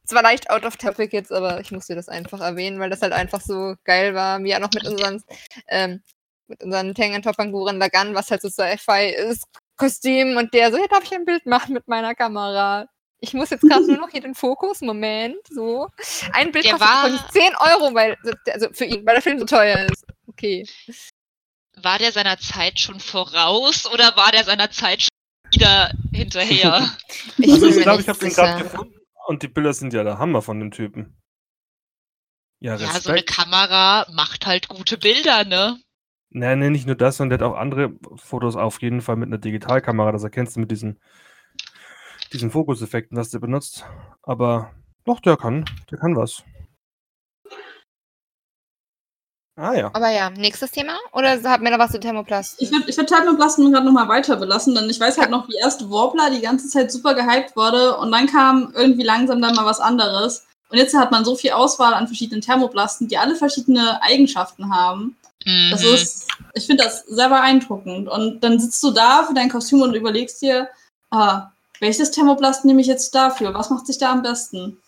Es war leicht out of topic jetzt, aber ich musste das einfach erwähnen, weil das halt einfach so geil war. Wie auch noch mit unseren, ähm, mit unseren Tengen-Toppern Guren Lagan, was halt so Sci-Fi ist, Kostüm und der so, ja, darf ich ein Bild machen mit meiner Kamera? Ich muss jetzt gerade nur noch hier den Fokus, Moment, so. Ein Bild Der kostet war- übrigens 10 Euro, weil, also für ihn, weil der Film so teuer ist. Okay. War der seiner Zeit schon voraus oder war der seiner Zeit schon wieder hinterher? Ich Also ich glaube, ich habe den gerade gefunden und die Bilder sind ja der Hammer von dem Typen. Ja, ja, so eine. Kamera macht halt gute Bilder, ne? Nein, nee, nicht nur das, sondern der hat auch andere Fotos auf jeden Fall mit einer Digitalkamera. Das erkennst du mit diesen, diesen Fokuseffekten, was der benutzt. Aber doch, der kann, der kann was. Ah ja. Aber ja, nächstes Thema? Oder habt ihr noch was zu Thermoplast? Ich würde ich würd Thermoplasten gerade nochmal weiter belassen, denn ich weiß halt noch, wie erst Warbler die ganze Zeit super gehypt wurde und dann kam irgendwie langsam dann mal was anderes. Und jetzt hat man so viel Auswahl an verschiedenen Thermoplasten, die alle verschiedene Eigenschaften haben. Das Mhm. ist, ich finde das sehr beeindruckend. Und dann sitzt du da für dein Kostüm und überlegst dir, ah, welches Thermoplast nehme ich jetzt dafür? Was macht sich da am besten?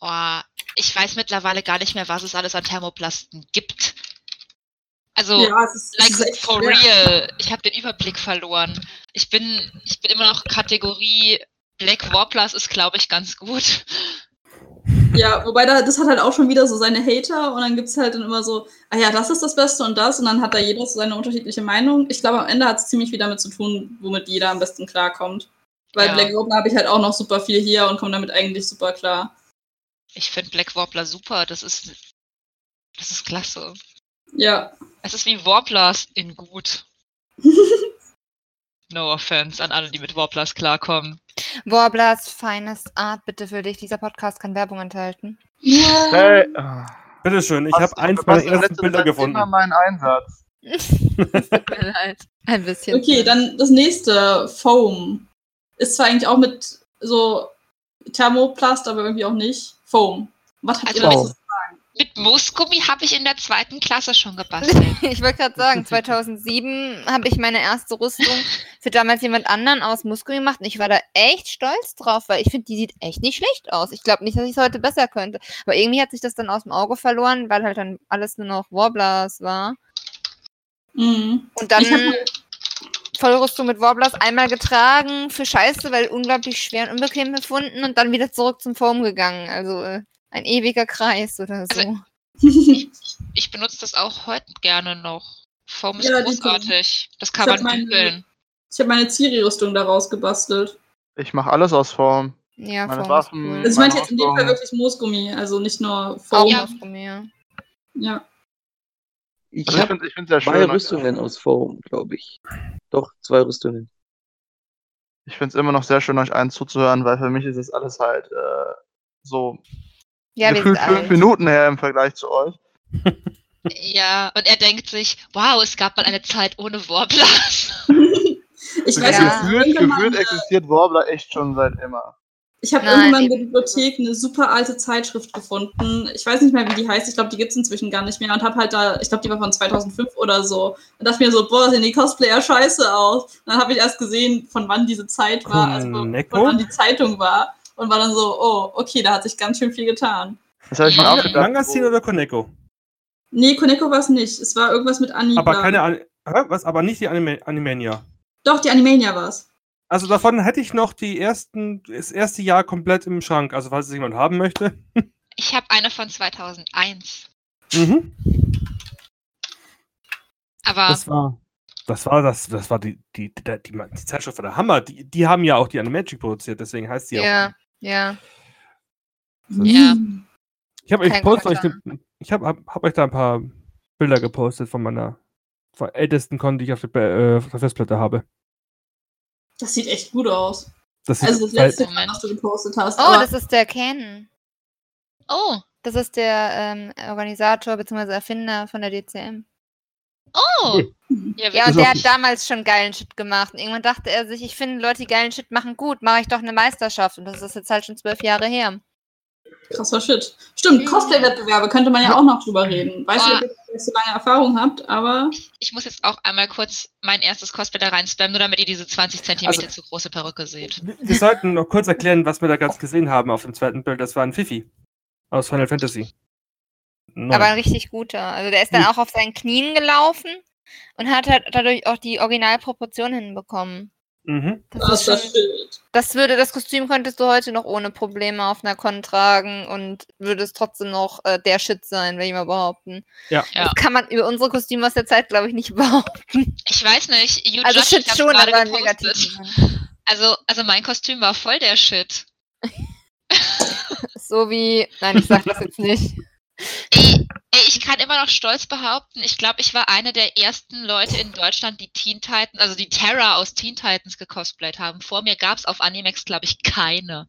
Oh, ich weiß mittlerweile gar nicht mehr, was es alles an Thermoplasten gibt. Also, ja, ist, like for schwer. real. Ich habe den Überblick verloren. Ich bin, ich bin immer noch Kategorie Black Warblers ist, glaube ich, ganz gut. Ja, wobei da, das hat halt auch schon wieder so seine Hater und dann gibt es halt dann immer so, ah ja, das ist das Beste und das und dann hat da jeder so seine unterschiedliche Meinung. Ich glaube, am Ende hat es ziemlich viel damit zu tun, womit jeder am besten klarkommt. Weil Ja. Black Warbler habe ich halt auch noch super viel hier und komme damit eigentlich super klar. Ich finde Black Warbler super. Das ist, das ist klasse. Ja. Es ist wie Warblers in gut. No offense an alle, die mit Warblers klarkommen. Warblers Finest Art, bitte für dich. Dieser Podcast kann Werbung enthalten. Hey, ah. Bitteschön, ich habe eins meiner in ersten Bilder gefunden. Immer mein Einsatz. Es tut mir leid. Ein bisschen. Okay, dann das nächste, Foam. Ist zwar eigentlich auch mit so Thermoplast, aber irgendwie auch nicht. Foam. Was habt ihr Also dazu? Mit Moosgummi habe ich in der zweiten Klasse schon gebastelt. Ich wollte gerade sagen, 2007 habe ich meine erste Rüstung für damals jemand anderen aus Muskeln gemacht und ich war da echt stolz drauf, weil ich finde, die sieht echt nicht schlecht aus. Ich glaube nicht, dass ich es heute besser könnte. Aber irgendwie hat sich das dann aus dem Auge verloren, weil halt dann alles nur noch Warblers war. Mhm. Und dann Vollrüstung mit Warblers einmal getragen für Scheiße, weil unglaublich schwer und unbequem befunden und dann wieder zurück zum Foam gegangen. Also äh, ein ewiger Kreis oder so. Also- Ich benutze das auch heute gerne noch. Foam ist Ja, großartig. Das kann Ich man meine- bügeln. Ich habe meine Ciri-Rüstung daraus gebastelt. Ich mache alles aus Form. ja, meine Foam Waffen- cool. Also ich Meine jetzt in dem Fall wirklich Moosgummi, also nicht nur Auch Foam. Ja. aus Gummi. Ja. Ich Also ich habe zwei schön. Rüstungen aus Foam, glaube ich. Doch, zwei Rüstungen. Ich finde es immer noch sehr schön, euch allen zuzuhören, weil für mich ist das alles halt äh, so Ja, wir sind gefühlt fünf alt. Minuten her im Vergleich zu euch. Ja, und er denkt sich, wow, es gab mal eine Zeit ohne Warblers. Ich weiß Ja. nicht, gefühlt, gefühlt existiert Warbler echt schon seit immer. Ich habe irgendwann in der Bibliothek eine super alte Zeitschrift gefunden. Ich weiß nicht mehr, wie die heißt. Ich glaube, die gibt es inzwischen gar nicht mehr. Und habe halt da, ich glaube, die war von 2005 oder so. Und dachte mir so, boah, sehen die Cosplayer scheiße aus. Und dann habe ich erst gesehen, von wann diese Zeit war, also von wann die Zeitung war. Und war dann so, oh, okay, da hat sich ganz schön viel getan. Das habe ich mir auch gedacht. Mangazin oder Koneko? Nee, Koneko war es nicht. Es war irgendwas mit Anime. Aber keine An Hä? Was? Aber nicht die Anime Animania. Doch, die Animania war es. Also davon hätte ich noch die ersten, das erste Jahr komplett im Schrank. Also falls es jemand haben möchte. Ich habe eine von 2001. Mhm. Aber Das war. Das war das, das war die, die, die, die, die Zeitschrift war der Hammer. Die, die haben ja auch die Animagic produziert, deswegen heißt auch. Ja, ja. Ja. Hm. Ich habe euch, post euch, ne- ich hab, hab, hab euch da ein paar Bilder gepostet von meiner von ältesten Con, die ich auf der, äh, auf der Festplatte habe. Das sieht echt gut aus. Das sieht Also das halt- letzte, Moment. was du gepostet hast. Oh, das ist der Ken. oh, Das ist der ähm, Organisator bzw. Erfinder von der DCM. oh. Hm. Ja, Ja, und der hat damals schon geilen Shit gemacht. Und irgendwann dachte er sich, ich finde Leute, die geilen Shit machen gut, mache ich doch eine Meisterschaft. Und das ist jetzt halt schon zwölf Jahre her. Krasser Shit. Stimmt, Cosplay-Wettbewerbe könnte man ja auch noch drüber reden. Weiß Ah. nicht, ob ihr so lange Erfahrung habt, aber ich muss jetzt auch einmal kurz mein erstes Cosplay da reinspammen, nur damit ihr diese 20 Zentimeter Also- zu große Perücke seht. Wir sollten noch kurz erklären, was wir da ganz gesehen haben auf dem zweiten Bild. Das war ein Fifi aus Final Fantasy. Neun. Aber ein richtig guter. Also der ist dann Gut. auch auf seinen Knien gelaufen und hat halt dadurch auch die Originalproportion hinbekommen. Mhm. Das das das würde, das Kostüm könntest du heute noch ohne Probleme auf einer Con tragen und würde es trotzdem noch äh, der Shit sein, würde ich mal behaupten. Ja. Ja. Das kann man über unsere Kostüme aus der Zeit, glaube ich, nicht behaupten. Ich weiß nicht, you Also Shit schon, aber Sinne. Also, also mein Kostüm war voll der Shit. So wie, nein, ich sag das jetzt nicht. Ey, ey, ich kann immer noch stolz behaupten, ich glaube, ich war eine der ersten Leute in Deutschland, die Teen Titans, also die Terra aus Teen Titans gecosplayt haben. Vor mir gab es auf Animex, glaube ich, keine.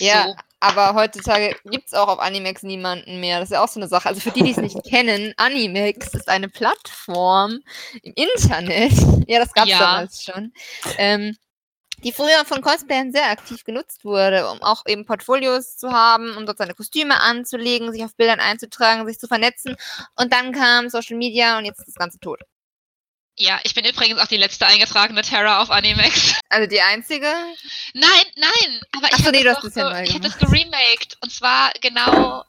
Ja, So, aber heutzutage gibt es auch auf Animex niemanden mehr. Das ist ja auch so eine Sache. Also für die, die es nicht kennen, Animex ist eine Plattform im Internet. Ja, das gab es Ja. damals schon. Ähm, die früher von Cosplayern sehr aktiv genutzt wurde, um auch eben Portfolios zu haben, um dort seine Kostüme anzulegen, sich auf Bildern einzutragen, sich zu vernetzen. Und dann kam Social Media und jetzt ist das Ganze tot. ja, ich bin übrigens auch die letzte eingetragene Terra auf Animex. Also die einzige. Nein, nein, aber ich Ach so, habe nee, hast das, ja hab das geremaked und zwar genau,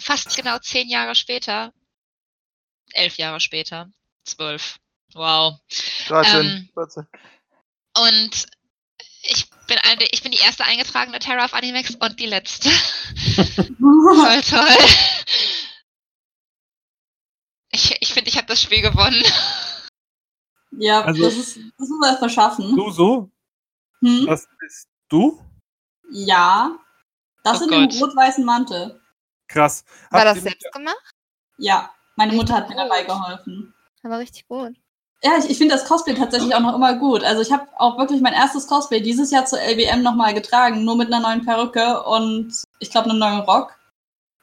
fast genau zehn Jahre später. elf Jahre später. Zwölf. Wow. 13, Ähm, 14. Und ich bin eine, ich bin die erste eingetragene Terra auf Animex und die letzte. Voll toll. Ich ich finde, ich habe das Spiel gewonnen. ja, Also- das ist, das muss man verschaffen. Du so? Hm? Das bist du? Ja. Das Oh in dem rot-weißen Mantel. Krass. War Habt das selbst gemacht? Ja, meine Mutter hat mir dabei geholfen. Aber richtig gut. Ja, ich, ich finde das Cosplay tatsächlich auch noch immer gut. Also ich habe auch wirklich mein erstes Cosplay dieses Jahr zur LBM nochmal getragen, nur mit einer neuen Perücke und ich glaube einem neuen Rock.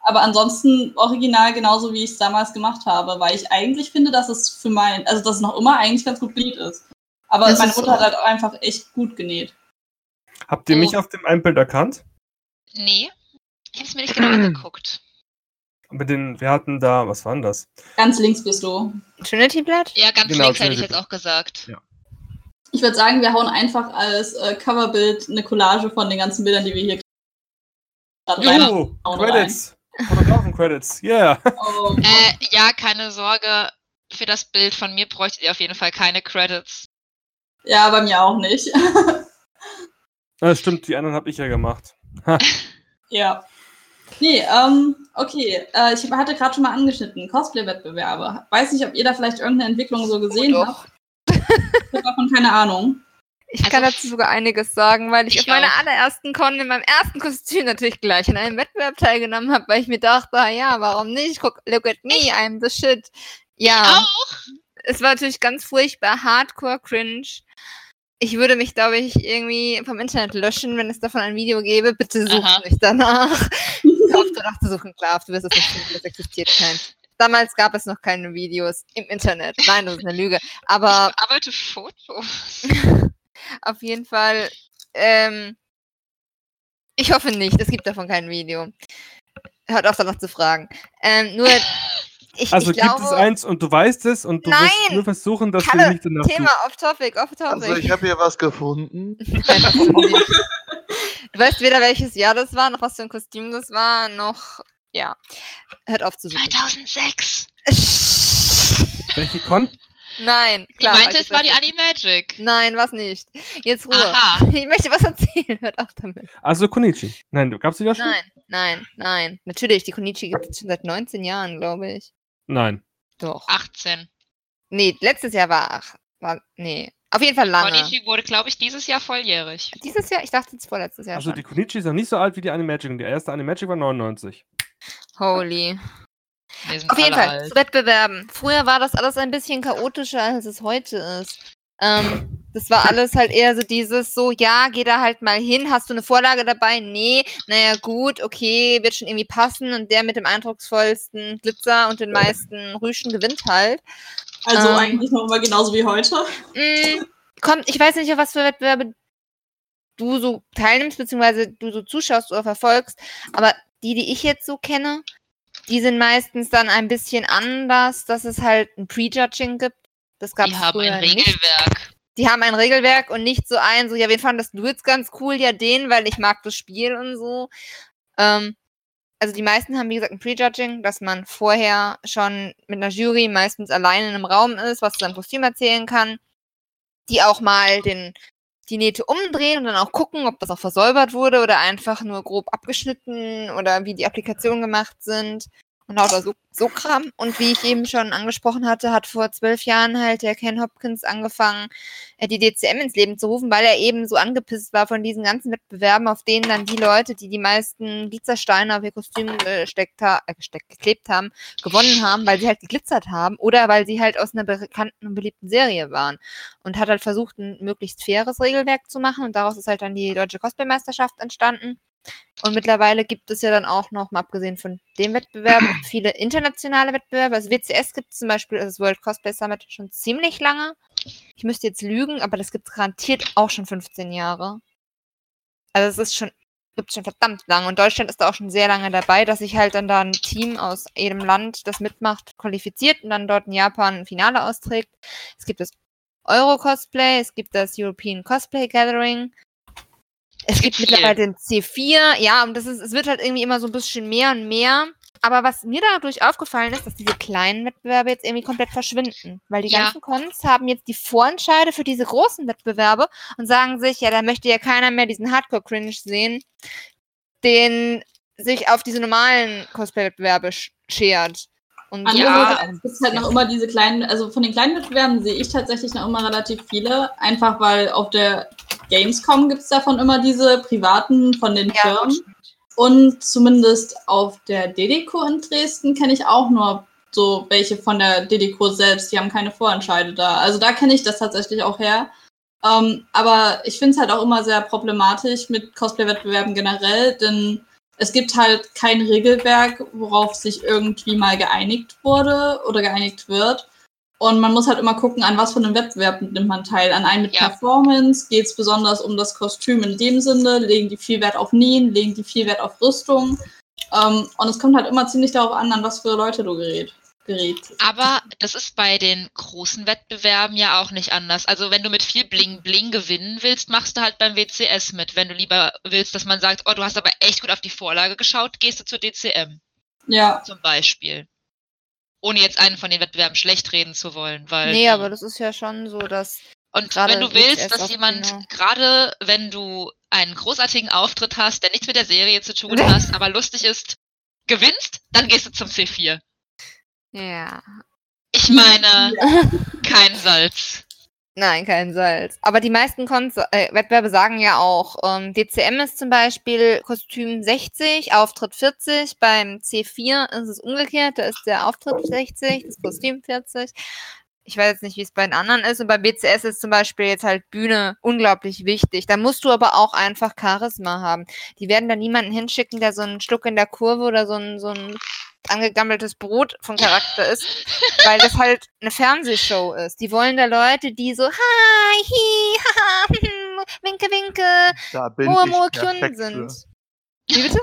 Aber ansonsten original genauso, wie ich es damals gemacht habe, weil ich eigentlich finde, dass es für mein, also dass es noch immer eigentlich ganz gut genäht ist. Aber Das meine Mutter so. hat halt auch einfach echt gut genäht. Habt ihr mich Oh. auf dem einen Bild erkannt? Nee, ich habe es mir nicht genau angeguckt. Mit den, wir hatten da, was war denn das? Ganz links bist du. Trinity Blood? Ja, ganz Genau, links hätte ich jetzt auch gesagt. Ich würde sagen, wir hauen einfach als äh, Coverbild eine Collage von den ganzen Bildern, die wir hier gerade rein. Oh, Credits. Fotografen-Credits. Yeah. Oh, Äh, ja, keine Sorge. Für das Bild von mir bräuchtet ihr auf jeden Fall keine Credits. ja, bei mir auch nicht. Das stimmt, die anderen habe ich ja gemacht. Ja. Nee, ähm, okay. Äh, ich hatte gerade schon mal angeschnitten, Cosplay-Wettbewerbe. Weiß nicht, ob ihr da vielleicht irgendeine Entwicklung so gesehen Oh, habt. Ich habe davon keine Ahnung. Ich Also kann dazu sogar einiges sagen, weil ich, ich auf meiner allerersten Con in meinem ersten Kostüm natürlich gleich an einem Wettbewerb teilgenommen habe, weil ich mir dachte, ah ja, warum nicht? Guck, look at me, I'm the shit. Ja, Auch? es war natürlich ganz furchtbar, hardcore cringe. Ich würde mich, glaube ich, irgendwie vom Internet löschen, wenn es davon ein Video gäbe. Bitte sucht Aha. mich danach. Auf danach zu suchen, klar, du wirst es nicht finden, das existiert kein. Damals gab es noch keine Videos im Internet. Nein, das ist eine Lüge. Aber ich arbeite Fotos. auf jeden Fall, ähm, ich hoffe nicht, es gibt davon kein Video. Hört auf danach zu fragen. Ähm, nur, ich, Also ich gibt glaube, es eins und du weißt es und du wirst Nein! nur versuchen, dass Kalle, wir nicht danach Thema off topic, off topic. Also ich habe hier was gefunden. Nein, das ist nicht. Du weißt weder welches Jahr das war, noch was für ein Kostüm das war, noch. Ja. Hört auf zu suchen. 2006. Welche Con? Nein, Ich klar. meinte, alte es war die. Animagic. Nein, was nicht. Jetzt Ruhe. Aha. Ich möchte was erzählen. Hört auf damit. Also Konichi. Nein, du gab's die da schon? Nein, nein, nein. Natürlich, die Konichi gibt es schon seit 19 Jahren, glaube ich. Nein. Doch. 18. Nee, letztes Jahr war. Ach, war nee. Auf jeden Fall lange. Konichi wurde, glaube ich, dieses Jahr volljährig. Dieses Jahr? Ich dachte jetzt vorletztes Jahr Also schon. die Konichi ist noch nicht so alt wie die Animagic. Und die erste Animagic war 99. Holy. Auf jeden Fall, alt. zu Wettbewerben. Früher war das alles ein bisschen chaotischer, als es heute ist. Ähm, das war alles halt eher so dieses so, ja, geh da halt mal hin, hast du eine Vorlage dabei? Nee, naja gut, okay, wird schon irgendwie passen und der mit dem eindrucksvollsten Glitzer und den meisten Rüschen gewinnt halt. Also Ähm. eigentlich noch immer genauso wie heute. Mm, kommt, ich weiß nicht, auf was für Wettbewerbe du so teilnimmst, beziehungsweise du so zuschaust oder verfolgst, aber die, die ich jetzt so kenne, die sind meistens dann ein bisschen anders, dass es halt ein Prejudging gibt. Das gab Die haben ein nicht. Regelwerk. Die haben ein Regelwerk und nicht so ein, so, ja, wen fandest du jetzt ganz cool? Ja, den, weil ich mag das Spiel und so. Ähm, also die meisten haben, wie gesagt, ein Prejudging, dass man vorher schon mit einer Jury meistens allein in einem Raum ist, was zu seinem Kostüm erzählen kann, die auch mal den, die Nähte umdrehen und dann auch gucken, ob das auch versäubert wurde oder einfach nur grob abgeschnitten oder wie die Applikationen gemacht sind und lauter so, so Kram. Und wie ich eben schon angesprochen hatte, hat vor zwölf Jahren halt der Ken Hopkins angefangen, äh, die DCM ins Leben zu rufen, weil er eben so angepisst war von diesen ganzen Wettbewerben, auf denen dann die Leute, die die meisten Glitzersteine auf ihr Kostüm gesteckt äh, gesteckt, geklebt haben, gewonnen haben, weil sie halt geglitzert haben oder weil sie halt aus einer bekannten und beliebten Serie waren. Und hat halt versucht, ein möglichst faires Regelwerk zu machen und daraus ist halt dann die Deutsche Cosplay-Meisterschaft entstanden. Und mittlerweile gibt es ja dann auch noch, mal abgesehen von dem Wettbewerb, viele internationale Wettbewerbe. Also WCS gibt es zum Beispiel, also das World Cosplay Summit, schon ziemlich lange. Ich müsste jetzt lügen, aber das gibt es garantiert auch schon 15 Jahre. Also es ist schon, gibt schon verdammt lange. Und Deutschland ist da auch schon sehr lange dabei, dass sich halt dann da ein Team aus jedem Land, das mitmacht, qualifiziert und dann dort in Japan ein Finale austrägt. Es gibt das Euro-Cosplay, es gibt das European Cosplay Gathering. Es gibt mittlerweile den C4, ja, und das ist, es wird halt irgendwie immer so ein bisschen mehr und mehr. aber was mir dadurch aufgefallen ist, dass diese kleinen Wettbewerbe jetzt irgendwie komplett verschwinden. Weil die Ja. ganzen Cons haben jetzt die Vorentscheide für diese großen Wettbewerbe und sagen sich, ja, da möchte ja keiner mehr diesen Hardcore-Cringe sehen, den sich auf diese normalen Cosplay-Wettbewerbe sch schert. Und ist es gibt halt noch immer diese kleinen, also von den kleinen Wettbewerben sehe ich tatsächlich noch immer relativ viele, einfach weil auf der Gamescom gibt es davon immer diese privaten von den Ja, Firmen. Und zumindest auf der DDCO in Dresden kenne ich auch nur so welche von der DDCO selbst, die haben keine Vorentscheide da. Also da kenne ich das tatsächlich auch her. Ähm, aber ich finde es halt auch immer sehr problematisch mit Cosplay-Wettbewerben generell, denn es gibt halt kein Regelwerk, worauf sich irgendwie mal geeinigt wurde oder geeinigt wird. Und man muss halt immer gucken, an was von einem Wettbewerb nimmt man teil. An einen mit Ja. Performance geht es besonders um das Kostüm in dem Sinne, legen die viel Wert auf Nähen, legen die viel Wert auf Rüstung. Ähm, und es kommt halt immer ziemlich darauf an, an was für Leute du gerät. gerät. Aber das ist bei den großen Wettbewerben ja auch nicht anders. Also wenn du mit viel Bling Bling gewinnen willst, machst du halt beim WCS mit. Wenn du lieber willst, dass man sagt, oh, du hast aber echt gut auf die Vorlage geschaut, gehst du zur DCM Ja, zum Beispiel. Ohne jetzt einen von den Wettbewerben schlecht reden zu wollen, weil. Nee, aber das ist ja schon so, dass. Und wenn du willst, WCS dass jemand, genau. gerade wenn du einen großartigen Auftritt hast, der nichts mit der Serie zu tun hast, aber lustig ist, gewinnst, dann gehst du zum C4. Ja. Ich meine, kein Salz. Nein, kein Salz. Aber die meisten Cons äh, Wettbewerbe sagen ja auch, ähm, DCM ist zum Beispiel Kostüm 60, Auftritt 40. Beim C4 ist es umgekehrt, da ist der Auftritt 60, das Kostüm 40. Ich weiß jetzt nicht, wie es bei den anderen ist. Und bei BCS ist zum Beispiel jetzt halt Bühne unglaublich wichtig. Da musst du aber auch einfach Charisma haben. Die werden da niemanden hinschicken, der so einen Schluck in der Kurve oder so ein, so ein angegammeltes Brot von Charakter ist, weil das halt eine Fernsehshow ist. Die wollen da Leute, die so hi, hi, haha, hm, winke, winke, Da bin Moa Moa Kyun sind. für. Wie bitte?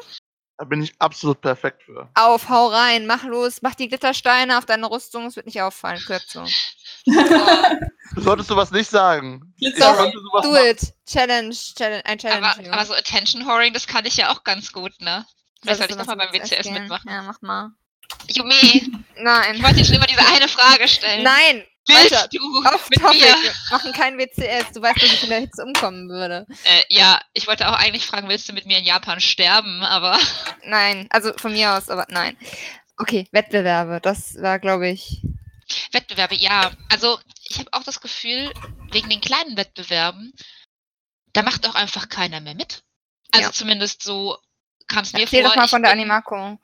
Da bin ich absolut perfekt für. Auf, hau rein, mach los, mach die Glittersteine auf deine Rüstung, es wird nicht auffallen, Kürzung. Du solltest sowas nicht sagen. Ich Doch, Do machen. it. Challenge, Challenge, ein Challenge. Aber, aber so Attention Whoring, das kann ich ja auch ganz gut, ne? Vielleicht sollte ich nochmal beim WCS gehen? mitmachen. Ja, mach mal. Jume, ich Nein. wollte dir schon immer diese eine Frage stellen. Nein, Willst weiter. du Off mit topic. mir? Wir machen kein WCS. Du weißt, dass ich in der Hitze umkommen würde. Äh, ja, ich wollte auch eigentlich fragen, willst du mit mir in Japan sterben? Aber Nein, also von mir aus, aber nein. Okay, Wettbewerbe. Das war, glaube ich. Wettbewerbe, ja. Also ich habe auch das Gefühl, wegen den kleinen Wettbewerben, da macht auch einfach keiner mehr mit. Also Ja. zumindest so kam es mir Erzähl vor. doch mal Ich von der Animako.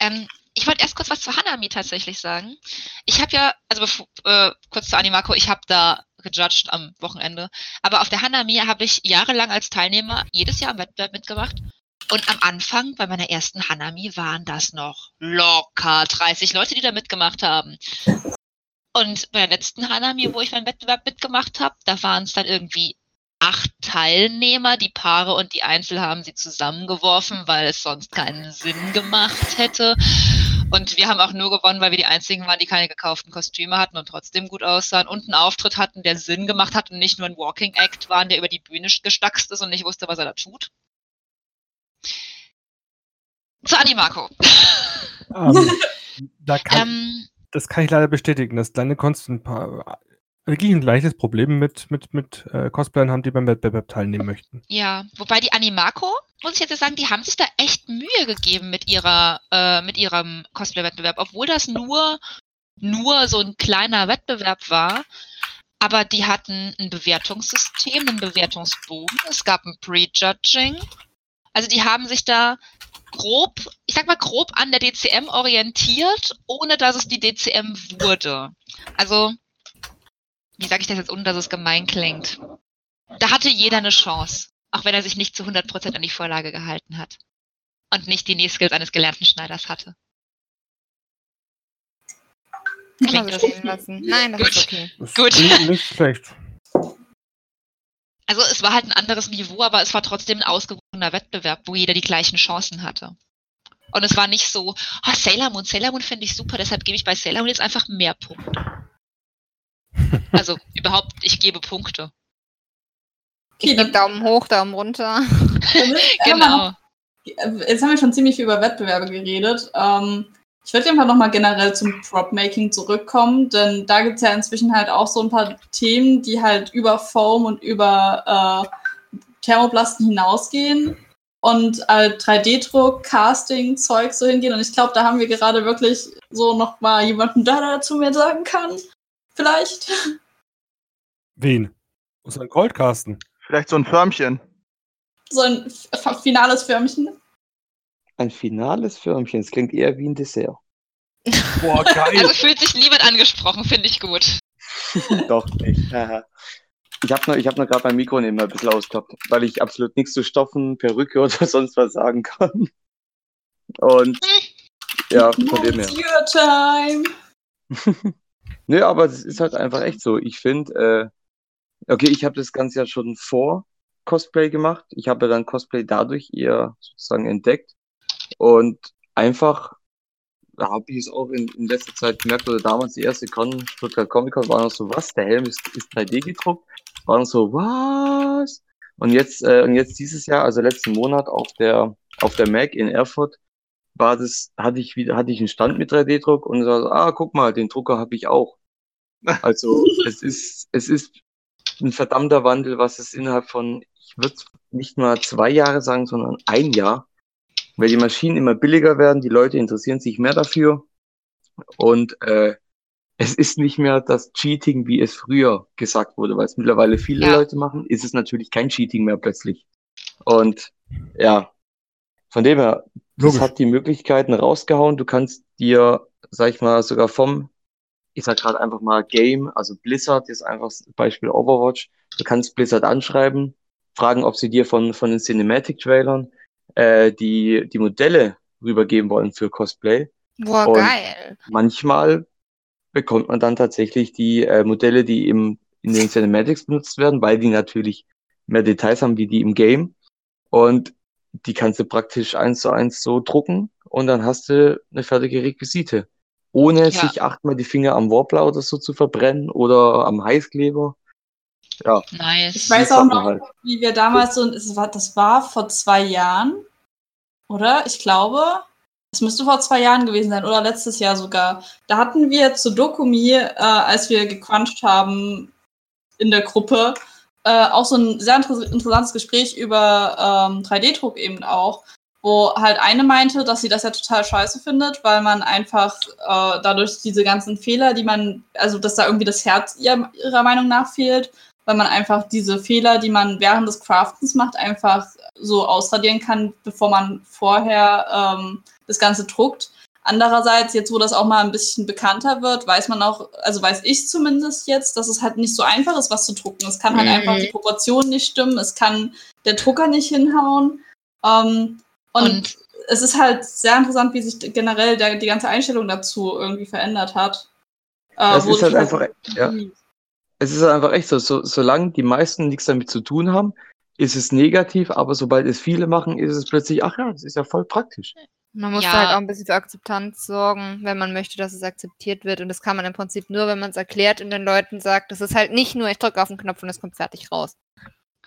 Ähm, ich wollte erst kurz was zu Hanami tatsächlich sagen. Ich habe ja, also äh, kurz zu Animako, ich habe da gejudged am Wochenende. Aber auf der Hanami habe ich jahrelang als Teilnehmer jedes Jahr am Wettbewerb mitgemacht. Und am Anfang, bei meiner ersten Hanami, waren das noch locker 30 Leute, die da mitgemacht haben. Und bei der letzten Hanami, wo ich beim Wettbewerb mitgemacht habe, da waren es dann irgendwie acht Teilnehmer. Die Paare und die Einzel haben sie zusammengeworfen, weil es sonst keinen Sinn gemacht hätte. Und wir haben auch nur gewonnen, weil wir die einzigen waren, die keine gekauften Kostüme hatten und trotzdem gut aussahen und einen Auftritt hatten, der Sinn gemacht hat und nicht nur ein Walking Act waren, der über die Bühne gestackst ist und nicht wusste, was er da tut. Zu Animako. Ähm, da kann, Ähm, das kann ich leider bestätigen, dass deine Kunst ein paar wirklich ein gleiches Problem mit, mit, mit äh, Cosplayern haben, die beim Wettbewerb teilnehmen möchten. Ja, wobei die Animako, muss ich jetzt sagen, die haben sich da echt Mühe gegeben mit ihrer, äh, mit ihrem Cosplay-Wettbewerb, obwohl das nur, nur so ein kleiner Wettbewerb war. Aber die hatten ein Bewertungssystem, einen Bewertungsbogen. Es gab ein Prejudging. Also die haben sich da grob, ich sag mal grob an der DCM orientiert, ohne dass es die DCM wurde. Also, wie sage ich das jetzt, ohne dass es gemein klingt? Da hatte jeder eine Chance, auch wenn er sich nicht zu 100% an die Vorlage gehalten hat und nicht die Nähskills eines gelernten Schneiders hatte. Kann das so stehen lassen. Nein, das Gut. ist okay. Das Gut. Nicht schlecht. Also es war halt ein anderes Niveau, aber es war trotzdem ein ausgewogener Wettbewerb, wo jeder die gleichen Chancen hatte. Und es war nicht so, oh, Sailor Moon, Sailor Moon finde ich super, deshalb gebe ich bei Sailor Moon jetzt einfach mehr Punkte. Also überhaupt, ich gebe Punkte. Ich Okay, gebe Daumen hoch, Daumen runter. Genau. jetzt haben wir schon ziemlich viel über Wettbewerbe geredet. Ähm, ich würde einfach nochmal generell zum Prop-Making zurückkommen, denn da gibt es ja inzwischen halt auch so ein paar Themen, die halt über Foam und über äh, Thermoplasten hinausgehen und halt 3D-Druck, Casting, Zeug so hingehen. Und ich glaube, da haben wir gerade wirklich so nochmal jemanden da, der dazu mehr sagen kann. Vielleicht. Wen? Muss ein Goldcasten. Vielleicht so ein Förmchen. So ein f- finales Förmchen. Ein finales Förmchen. Es klingt eher wie ein Dessert. Boah, geil. Also fühlt sich niemand angesprochen, finde ich gut. Doch, nicht. Ich habe noch, ich hab noch gerade mein Mikro neben mir ein bisschen ausgehabt, weil ich absolut nichts zu Stoffen, Perücke oder sonst was sagen kann. Und ja, von dem her. It's your time. Nö, aber es ist halt einfach echt so. Ich finde, äh, okay, ich habe das Ganze ja schon vor Cosplay gemacht. Ich habe ja dann Cosplay dadurch eher sozusagen entdeckt. Und einfach da habe ich es auch in, in letzter Zeit gemerkt, oder damals die erste Con, Stuttgart Comic Con, war noch so, was? Der Helm ist, ist 3D gedruckt? War noch so, was? Und jetzt, äh, und jetzt dieses Jahr, also letzten Monat auf der, auf der Mac in Erfurt, war das, hatte ich wieder, hatte ich einen Stand mit 3D-Druck und so, ah, guck mal, den Drucker habe ich auch. Also, es ist, es ist ein verdammter Wandel, was es innerhalb von, ich würde nicht mal zwei Jahre sagen, sondern ein Jahr, weil die Maschinen immer billiger werden, die Leute interessieren sich mehr dafür und äh, es ist nicht mehr das Cheating, wie es früher gesagt wurde, weil es mittlerweile viele Ja. Leute machen, ist es natürlich kein Cheating mehr plötzlich. Und ja, von dem her, das Logisch. hat die Möglichkeiten rausgehauen. Du kannst dir, sag ich mal, sogar vom, ich sag gerade einfach mal Game, also Blizzard ist einfach das Beispiel Overwatch. Du kannst Blizzard anschreiben, fragen, ob sie dir von, von den Cinematic-Trailern äh, die, die Modelle rübergeben wollen für Cosplay. Boah, Und- geil. Manchmal bekommt man dann tatsächlich die äh, Modelle, die im, in den Cinematics benutzt werden, weil die natürlich mehr Details haben wie die im Game. Und die kannst du praktisch eins zu eins so drucken und dann hast du eine fertige Requisite. Ohne Ja. sich achtmal die Finger am Warbler oder so zu verbrennen oder am Heißkleber. Ja, Nice. Ich weiß auch noch, halt. wie wir damals so, es war, das war vor zwei Jahren, oder? Ich glaube, es müsste vor zwei Jahren gewesen sein oder letztes Jahr sogar. Da hatten wir zu Dokumi, äh, als wir gequatscht haben in der Gruppe, äh, auch so ein sehr inter interessantes Gespräch über ähm, 3D-Druck eben auch, wo halt eine meinte, dass sie das ja total scheiße findet, weil man einfach äh, dadurch diese ganzen Fehler, die man, also dass da irgendwie das Herz ihr, ihrer Meinung nach fehlt, weil man einfach diese Fehler, die man während des Craftens macht, einfach so ausradieren kann, bevor man vorher ähm, das Ganze druckt. Andererseits, jetzt wo das auch mal ein bisschen bekannter wird, weiß man auch, also weiß ich zumindest jetzt, dass es halt nicht so einfach ist, was zu drucken. Es kann halt Mhm. einfach die Proportionen nicht stimmen, es kann der Drucker nicht hinhauen. Ähm, und, Und- es ist halt sehr interessant, wie sich generell der, die ganze Einstellung dazu irgendwie verändert hat. Äh, Es ist halt sich einfach, ja. Es ist einfach echt so, so, solange die meisten nichts damit zu tun haben, ist es negativ, aber sobald es viele machen, ist es plötzlich, ach ja, das ist ja voll praktisch. Man muss Ja. halt auch ein bisschen für Akzeptanz sorgen, wenn man möchte, dass es akzeptiert wird. Und das kann man im Prinzip nur, wenn man es erklärt und den Leuten sagt, das ist halt nicht nur, ich drücke auf den Knopf und es kommt fertig raus.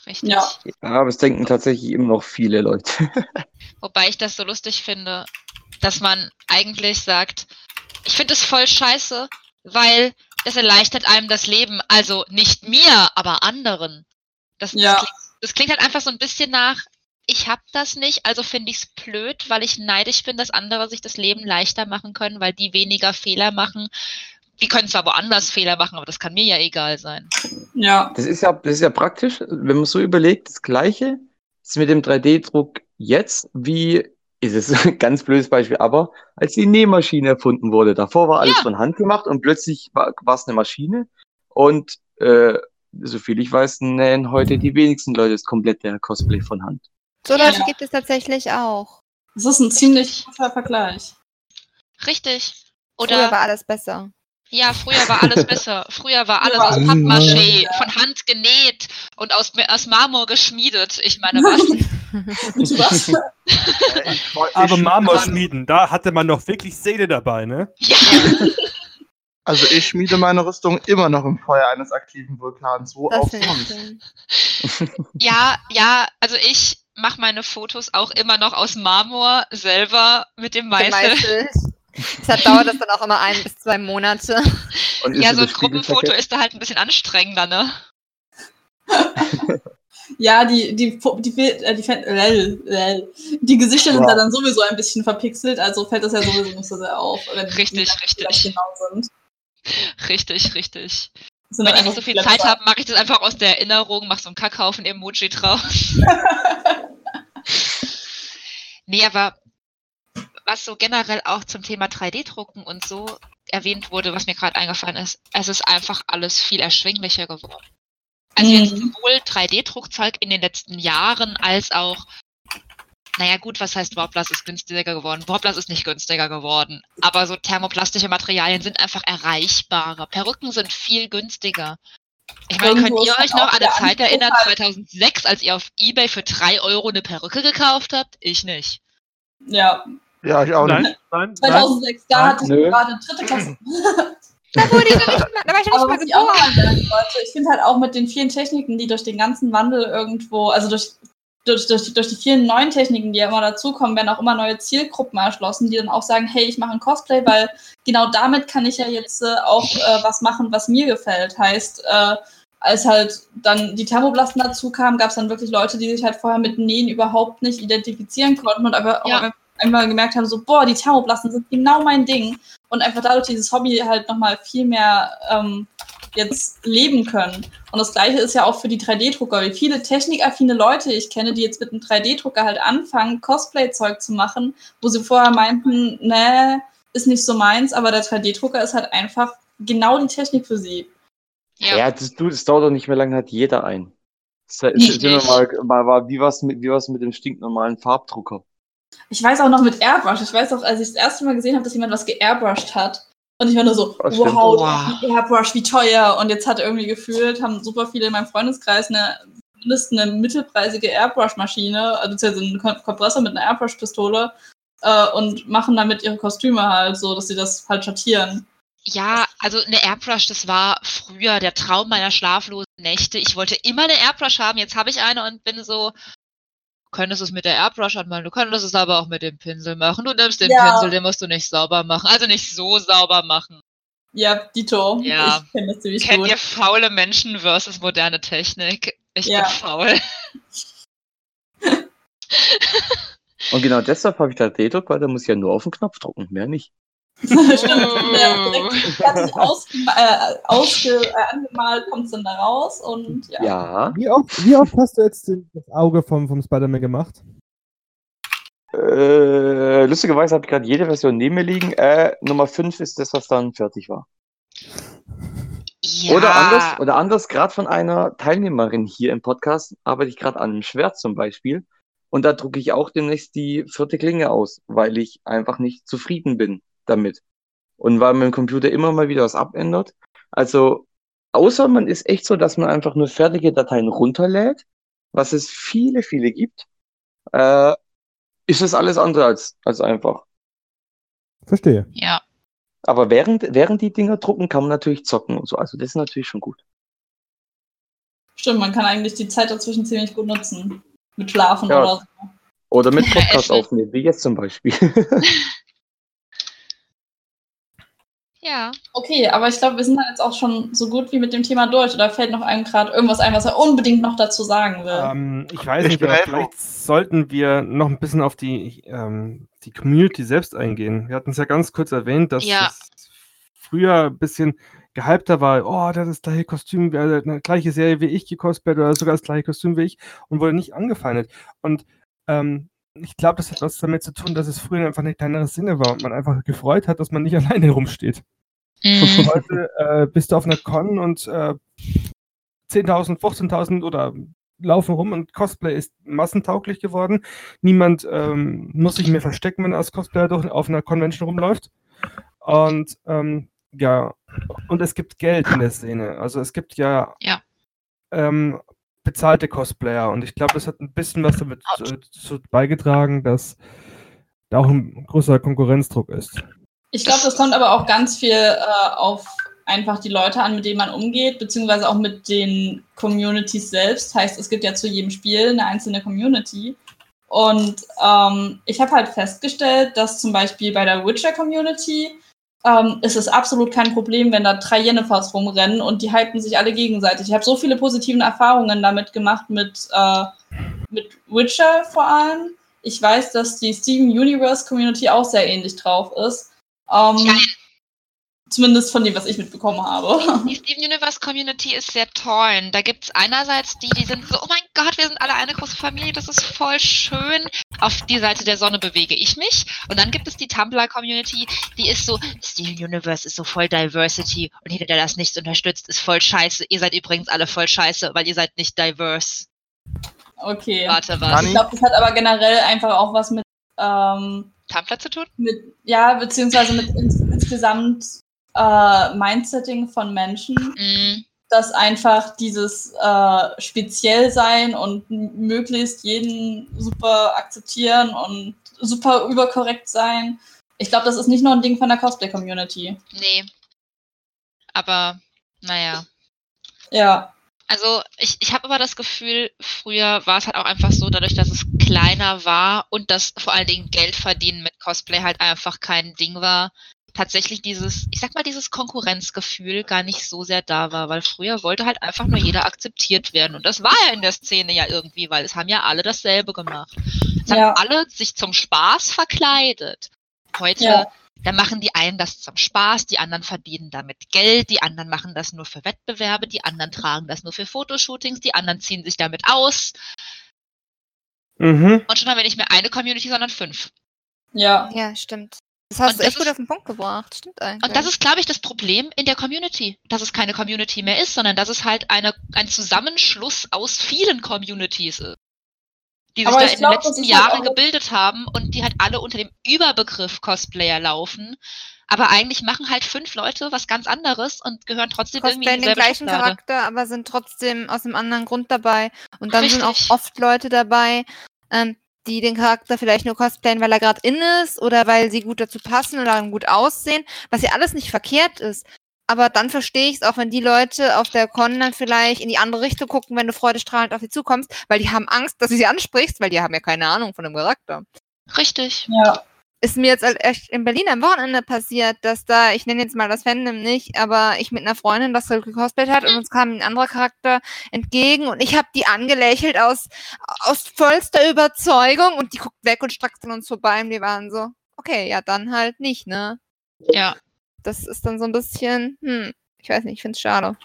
Richtig. Ja. Ja, aber es denken tatsächlich immer noch viele Leute. Wobei ich das so lustig finde, dass man eigentlich sagt, ich finde es voll scheiße, weil es erleichtert einem das Leben. Also nicht mir, aber anderen. Das, Ja. das, klingt, das klingt halt einfach so ein bisschen nach, ich hab das nicht, also finde ich es blöd, weil ich neidisch bin, dass andere sich das Leben leichter machen können, weil die weniger Fehler machen. Die können zwar woanders Fehler machen, aber das kann mir ja egal sein. Ja. Das ist ja, das ist ja praktisch, wenn man so überlegt, das Gleiche ist mit dem 3D-Druck jetzt, wie, ist es ein ganz blödes Beispiel, aber als die Nähmaschine erfunden wurde, davor war alles Ja. von Hand gemacht und plötzlich war war es eine Maschine und äh, soviel ich weiß, nähen heute die wenigsten Leute das komplette Cosplay von Hand. So Leute Ja. gibt es tatsächlich auch. Das ist ein ziemlich guter Vergleich. Richtig. Früher Oder war alles besser. Ja, früher war alles besser. Früher war alles Ja. aus Pappmaché, von Hand genäht und aus, aus Marmor geschmiedet. Ich meine, was? Was? Aber ich- Marmorschmieden, da hatte man noch wirklich Seele dabei, ne? Ja, Also ich schmiede meine Rüstung immer noch im Feuer eines aktiven Vulkans. Wo Das auch sonst. ja, ja, also ich mache meine Fotos auch immer noch aus Marmor selber mit dem Meißel. Deshalb dauert das dann auch immer ein bis zwei Monate. Ja, so ein Gruppenfoto ist da halt ein bisschen anstrengender, ne? Ja, die, die, die, die, äh, die, lel, lel. die Gesichter sind Ja. da dann sowieso ein bisschen verpixelt, also fällt das ja sowieso nicht so sehr auf. Wenn Richtig, die richtig. gleich genau sind. Richtig, richtig. Wenn ich nicht so viel. Zeit habe, mache ich das einfach aus der Erinnerung, mache so ein Kackhaufen-Emoji drauf. nee, aber was so generell auch zum Thema 3D-Drucken und so erwähnt wurde, was mir gerade eingefallen ist, es ist einfach alles viel erschwinglicher geworden. Also Mhm. jetzt sowohl 3D-Druckzeug in den letzten Jahren als auch, naja gut, was heißt Warplas ist günstiger geworden? Warplas ist nicht günstiger geworden, aber so thermoplastische Materialien sind einfach erreichbarer. Perücken sind viel günstiger. Ich meine, könnt ihr euch noch an der eine Zeit erinnern, halt- 2006, als ihr auf Ebay für 3 Euro eine Perücke gekauft habt? Ich nicht. Ja, Ja, ich auch Nein, nicht. nein, nein. 2006, da Nein. hatte ich Nö. gerade dritte Klasse. Da, wurde ich noch nicht, mal- da war ich noch Aber nicht mal ich auch geboren. wollte, ich finde halt auch mit den vielen Techniken, die durch den ganzen Wandel irgendwo, also durch, durch, durch, durch die vielen neuen Techniken, die ja immer dazukommen, werden auch immer neue Zielgruppen erschlossen, die dann auch sagen, hey, ich mache ein Cosplay, weil genau damit kann ich ja jetzt äh, auch äh, was machen, was mir gefällt. Heißt, äh, als halt dann die Thermoblasten dazu kamen, gab es dann wirklich Leute, die sich halt vorher mit Nähen überhaupt nicht identifizieren konnten und einfach, Ja. auch einfach gemerkt haben, so, boah, die Thermoblasten sind genau mein Ding. Und einfach dadurch dieses Hobby halt nochmal viel mehr ähm, jetzt leben können. Und das gleiche ist ja auch für die 3D-Drucker. Wie viele technikaffine Leute ich kenne, die jetzt mit einem 3D-Drucker halt anfangen, Cosplay-Zeug zu machen, wo sie vorher meinten, nee, ist nicht so meins, aber der 3D-Drucker ist halt einfach genau die Technik für sie. Ja. Ja, das, du, das dauert doch nicht mehr lange, hat jeder ein. Das, Nicht, sind wir mal, mal, mal, wie war's mit, wie war's mit dem stinknormalen Farbdrucker? Ich weiß auch noch mit Airbrush. Ich weiß auch, als ich das erste Mal gesehen habe, dass jemand was geairbrushed hat. Und ich war nur so, Das stimmt. wow, Wow. Airbrush, wie teuer. Und jetzt hat irgendwie gefühlt, haben super viele in meinem Freundeskreis eine mindestens eine mittelpreisige Airbrush-Maschine, also beziehungsweise einen Kom- Kompressor mit einer Airbrush-Pistole äh, und machen damit ihre Kostüme halt so, dass sie das halt schattieren. Ja, also eine Airbrush, das war früher der Traum meiner schlaflosen Nächte. Ich wollte immer eine Airbrush haben, jetzt habe ich eine und bin so, könntest es mit der Airbrush anmalen, du könntest es aber auch mit dem Pinsel machen. Du nimmst den Ja. Pinsel, den musst du nicht sauber machen, also nicht so sauber machen. Ja, Dito. Ja. Ich kenne das ziemlich Kennt gut. ihr faule Menschen versus moderne Technik? Ich Ja. bin faul. Und genau deshalb habe ich da 3D-Druck, weil da muss ich ja nur auf den Knopf drucken, mehr nicht. Stimmt, ja, direkt fertig ausgema äh, ausge äh, angemalt kommt es dann da raus und ja. Ja. Wie oft, wie oft hast du jetzt das Auge vom, vom Spider-Man gemacht? Äh, lustigerweise habe ich gerade jede Version neben mir liegen. Äh, Nummer 5 ist das, was dann fertig war. Ja, Oder anders, oder anders, gerade von einer Teilnehmerin hier im Podcast arbeite ich gerade an einem Schwert zum Beispiel. Und da drucke ich auch demnächst die vierte Klinge aus, weil ich einfach nicht zufrieden bin damit. Und weil mein Computer immer mal wieder was abändert. Also, außer man ist echt so, dass man einfach nur fertige Dateien runterlädt, was es viele, viele gibt, äh, ist es alles andere als, als einfach. Verstehe. ja. Aber während, während die Dinger drucken, kann man natürlich zocken und so. Also das ist natürlich schon gut. Stimmt, man kann eigentlich die Zeit dazwischen ziemlich gut nutzen. Mit Schlafen Ja. oder so. Oder mit Podcast aufnehmen, wie jetzt zum Beispiel. Ja. Okay, aber ich glaube, wir sind da jetzt auch schon so gut wie mit dem Thema durch. Oder fällt noch einem gerade irgendwas ein, was er unbedingt noch dazu sagen will? Ähm, ich weiß Ich nicht, aber vielleicht sollten wir noch ein bisschen auf die, ähm, die Community selbst eingehen. Wir hatten es ja ganz kurz erwähnt, dass Ja. es früher ein bisschen gehypter war, oh, der hat das gleiche Kostüm, äh, eine gleiche Serie wie ich gecosplayt oder sogar das gleiche Kostüm wie ich und wurde nicht angefeindet. Und ähm, ich glaube, das hat was damit zu tun, dass es früher einfach eine kleinere Sinne war und man einfach gefreut hat, dass man nicht alleine rumsteht. Mhm. Heute äh, bist du auf einer Con und äh, 10.000, 15.000 oder laufen rum und Cosplay ist massentauglich geworden. Niemand ähm, muss sich mehr verstecken, wenn er als Cosplayer durch, auf einer Convention rumläuft. Und ähm, ja, und es gibt Geld in der Szene. Also es gibt ja, Ja. Ähm, bezahlte Cosplayer und ich glaube, das hat ein bisschen was damit äh, zu beigetragen, dass da auch ein großer Konkurrenzdruck ist. Ich glaube, das kommt aber auch ganz viel äh, auf einfach die Leute an, mit denen man umgeht, beziehungsweise auch mit den Communities selbst. Heißt, es gibt ja zu jedem Spiel eine einzelne Community. Und ähm, ich habe halt festgestellt, dass zum Beispiel bei der Witcher-Community ähm, ist es absolut kein Problem, wenn da drei Jennifers rumrennen und die hypen sich alle gegenseitig. Ich habe so viele positive Erfahrungen damit gemacht, mit, äh, mit Witcher vor allem. Ich weiß, dass die Steven Universe Community auch sehr ähnlich drauf ist. Ähm. Zumindest von dem, was ich mitbekommen habe. Die Steven Universe Community ist sehr torn. Da gibt es einerseits die, die sind so, oh mein Gott, wir sind alle eine große Familie, das ist voll schön. Auf die Seite der Sonne bewege ich mich. Und dann gibt es die Tumblr Community, die ist so, Steven Universe ist so voll Diversity und jeder, der das nicht unterstützt, ist voll scheiße. Ihr seid übrigens alle voll scheiße, weil ihr seid nicht diverse. Okay. Warte, was? Ich glaube, das hat aber generell einfach auch was mit, ähm, Tumblr zu tun? mit ja, beziehungsweise mit ins, insgesamt äh, Mindsetting von Menschen, Mm, dass einfach dieses äh, speziell sein und möglichst jeden super akzeptieren und super überkorrekt sein. Ich glaube, das ist nicht nur ein Ding von der Cosplay-Community. nee. Aber, naja. Ja. Also ich, ich habe aber das Gefühl, früher war es halt auch einfach so, dadurch, dass es kleiner war und dass vor allen Dingen Geld verdienen mit Cosplay halt einfach kein Ding war, tatsächlich dieses, ich sag mal, dieses Konkurrenzgefühl gar nicht so sehr da war, weil früher wollte halt einfach nur jeder akzeptiert werden. Und das war ja in der Szene ja irgendwie, weil es haben ja alle dasselbe gemacht. Es Ja. haben alle sich zum Spaß verkleidet. Heute Ja. da machen die einen das zum Spaß, die anderen verdienen damit Geld, die anderen machen das nur für Wettbewerbe, die anderen tragen das nur für Fotoshootings, die anderen ziehen sich damit aus. Mhm. Und schon haben wir nicht mehr eine Community, sondern fünf. Ja. Ja, stimmt. Das hast Und du echt gut auf den Punkt gebracht. Stimmt eigentlich. Und das ist, glaube ich, das Problem in der Community, dass es keine Community mehr ist, sondern dass es halt eine, ein Zusammenschluss aus vielen Communities ist. Die sich Aber da in glaub, den letzten halt Jahren auch- gebildet haben und die halt alle unter dem Überbegriff Cosplayer laufen. Aber eigentlich machen halt fünf Leute was ganz anderes und gehören trotzdem irgendwie cosplayen in den gleichen Schublade. Charakter, aber sind trotzdem aus einem anderen Grund dabei. Und dann sind auch Richtig. oft Leute dabei, ähm, die den Charakter vielleicht nur cosplayen, weil er gerade in ist oder weil sie gut dazu passen oder gut aussehen, was ja alles nicht verkehrt ist. Aber dann verstehe ich es auch, wenn die Leute auf der Con dann vielleicht in die andere Richtung gucken, wenn du freudestrahlend auf sie zukommst, weil die haben Angst, dass du sie ansprichst, weil die haben ja keine Ahnung von dem Charakter. Richtig. Ja. Ist mir jetzt halt echt in Berlin am Wochenende passiert, dass da, ich nenne jetzt mal das Fandom nicht, aber ich mit einer Freundin das so gecosplayt hat und uns kam ein anderer Charakter entgegen und ich habe die angelächelt aus, aus vollster Überzeugung und die guckt weg und strackt an uns vorbei und wir waren so, okay, ja, dann halt nicht, ne? Ja. Das ist dann so ein bisschen, hm, ich weiß nicht, ich find's schade.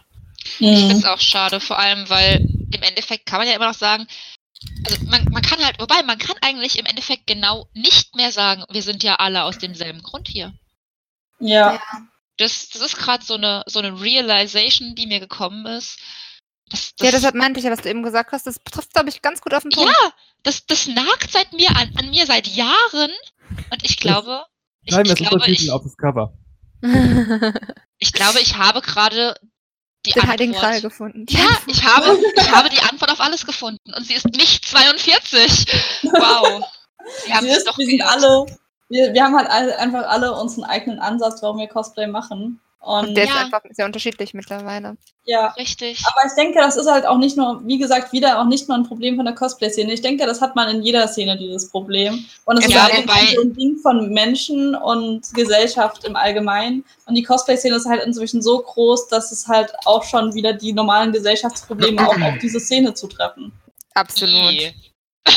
Ich Mhm. finde es auch schade, vor allem, weil im Endeffekt kann man ja immer noch sagen, also man, man kann halt, wobei man kann eigentlich im Endeffekt genau nicht mehr sagen, wir sind ja alle aus demselben Grund hier. Ja. Das, das ist gerade so eine, so eine Realization, die mir gekommen ist. Das, Ja, deshalb meinte ich ja, was du eben gesagt hast, das trifft, glaube ich, ganz gut auf den Punkt. ja, das, das nagt seit mir an, an mir seit Jahren und ich glaube, ich, Schreiben ich, wir glaube, ich, auf das Cover. ich glaube, ich habe gerade die Den Heiligen Antwort. Gral gefunden. Ja, ich habe, ich habe die Antwort auf alles gefunden und sie ist nicht 42. Wow. Sie haben ist, doch wir sind alle, wir, wir haben halt alle, einfach alle unseren eigenen Ansatz, warum wir Cosplay machen. Und Und der Ja. ist einfach sehr unterschiedlich mittlerweile. ja, Richtig. aber ich denke, das ist halt auch nicht nur, wie gesagt, wieder auch nicht nur ein Problem von der Cosplay-Szene. Ich denke, das hat man in jeder Szene, dieses Problem. Und es Ja, ist allgemein wobei- so ein Ding von Menschen und Gesellschaft im Allgemeinen. Und die Cosplay-Szene ist halt inzwischen so groß, dass es halt auch schon wieder die normalen Gesellschaftsprobleme auch auf diese Szene zutreffen. Absolut. I.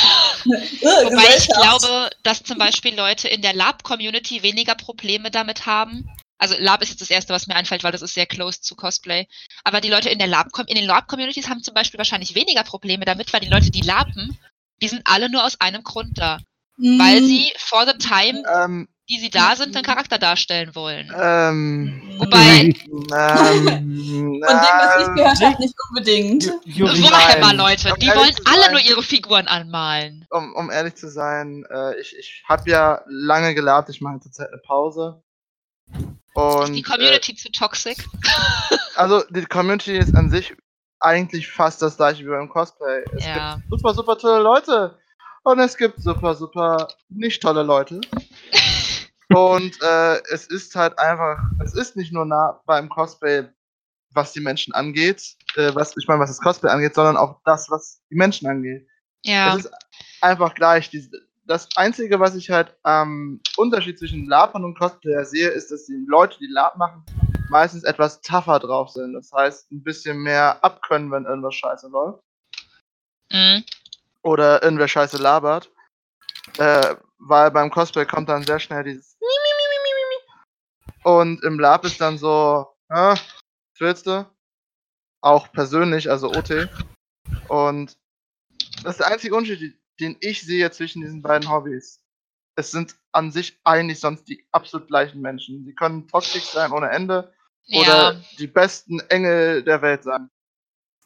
Äh, Wobei ich glaube, dass zum Beispiel Leute in der Lab-Community weniger Probleme damit haben. Also Lab ist jetzt das erste, was mir einfällt, weil das ist sehr close zu Cosplay. Aber die Leute in der Lab in den Lab-Communities haben zum Beispiel wahrscheinlich weniger Probleme damit, weil die Leute, die laben, die sind alle nur aus einem Grund da. Mhm. Weil sie for the time, Ähm, die sie da sind, einen Charakter darstellen wollen. ähm, Wobei, ähm, Von dem, was ich gehört habe, nicht unbedingt. Ju- Juri, vorher mal nein. Leute, Um die ehrlich wollen zu alle sein- nur ihre Figuren anmalen. um, um ehrlich zu sein, äh, ich, ich habe ja lange gelabt, ich mache zurzeit eine Pause. Und, Ist die Community zu toxic? Äh, also die Community ist an sich eigentlich fast das gleiche wie beim Cosplay. Es Ja. gibt super, super tolle Leute. Und es gibt super, super nicht tolle Leute. Und äh, es ist halt einfach, es ist nicht nur nah beim Cosplay, was die Menschen angeht, äh, was ich meine, was das Cosplay angeht, sondern auch das, was die Menschen angeht. Ja. Es ist einfach gleich. Die, das Einzige, was ich halt am Unterschied zwischen Lapern und Cosplayer sehe, ist, dass die Leute, die Lab machen, meistens etwas tougher drauf sind. Das heißt, ein bisschen mehr abkönnen, wenn irgendwas scheiße läuft. Mhm. Oder irgendwer scheiße labert. Äh, weil beim Cosplay kommt dann sehr schnell dieses. Und im Lab ist dann so, ah, was willst du? Auch persönlich, also OT. Und das ist der einzige Unterschied, den ich sehe zwischen diesen beiden Hobbys. Es sind an sich eigentlich sonst die absolut gleichen Menschen. Sie können toxisch sein ohne Ende oder Ja. die besten Engel der Welt sein.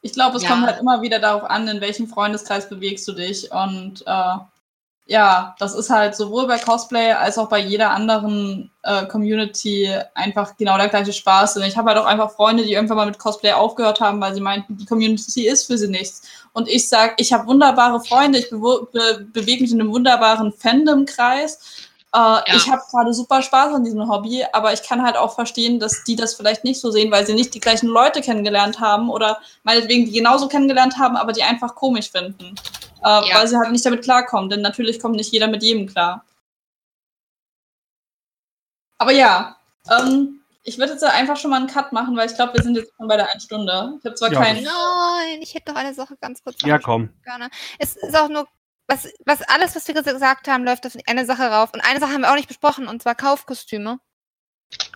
Ich glaube, es Ja. kommt halt immer wieder darauf an, in welchem Freundeskreis bewegst du dich. Und äh, ja, das ist halt sowohl bei Cosplay als auch bei jeder anderen äh, Community einfach genau der gleiche Spaß. Und ich habe halt auch einfach Freunde, die irgendwann mal mit Cosplay aufgehört haben, weil sie meinten, die Community ist für sie nichts. Und ich sage, ich habe wunderbare Freunde, ich bewo- be bewege mich in einem wunderbaren Fandom-Kreis. Äh, Ich habe gerade super Spaß an diesem Hobby, aber ich kann halt auch verstehen, dass die das vielleicht nicht so sehen, weil sie nicht die gleichen Leute kennengelernt haben oder meinetwegen die genauso kennengelernt haben, aber die einfach komisch finden. Äh, Ja. Weil sie halt nicht damit klarkommen, denn natürlich kommt nicht jeder mit jedem klar. Aber ja, ähm, ich würde jetzt einfach schon mal einen Cut machen, weil ich glaube, wir sind jetzt schon bei der einen Stunde. Ich habe zwar Ja. keinen. Nein, ich hätte doch eine Sache ganz kurz. Ja, komm. gerne. Es ist auch nur, was, was alles, was wir gesagt haben, läuft auf eine Sache rauf. Und eine Sache haben wir auch nicht besprochen, und zwar Kaufkostüme.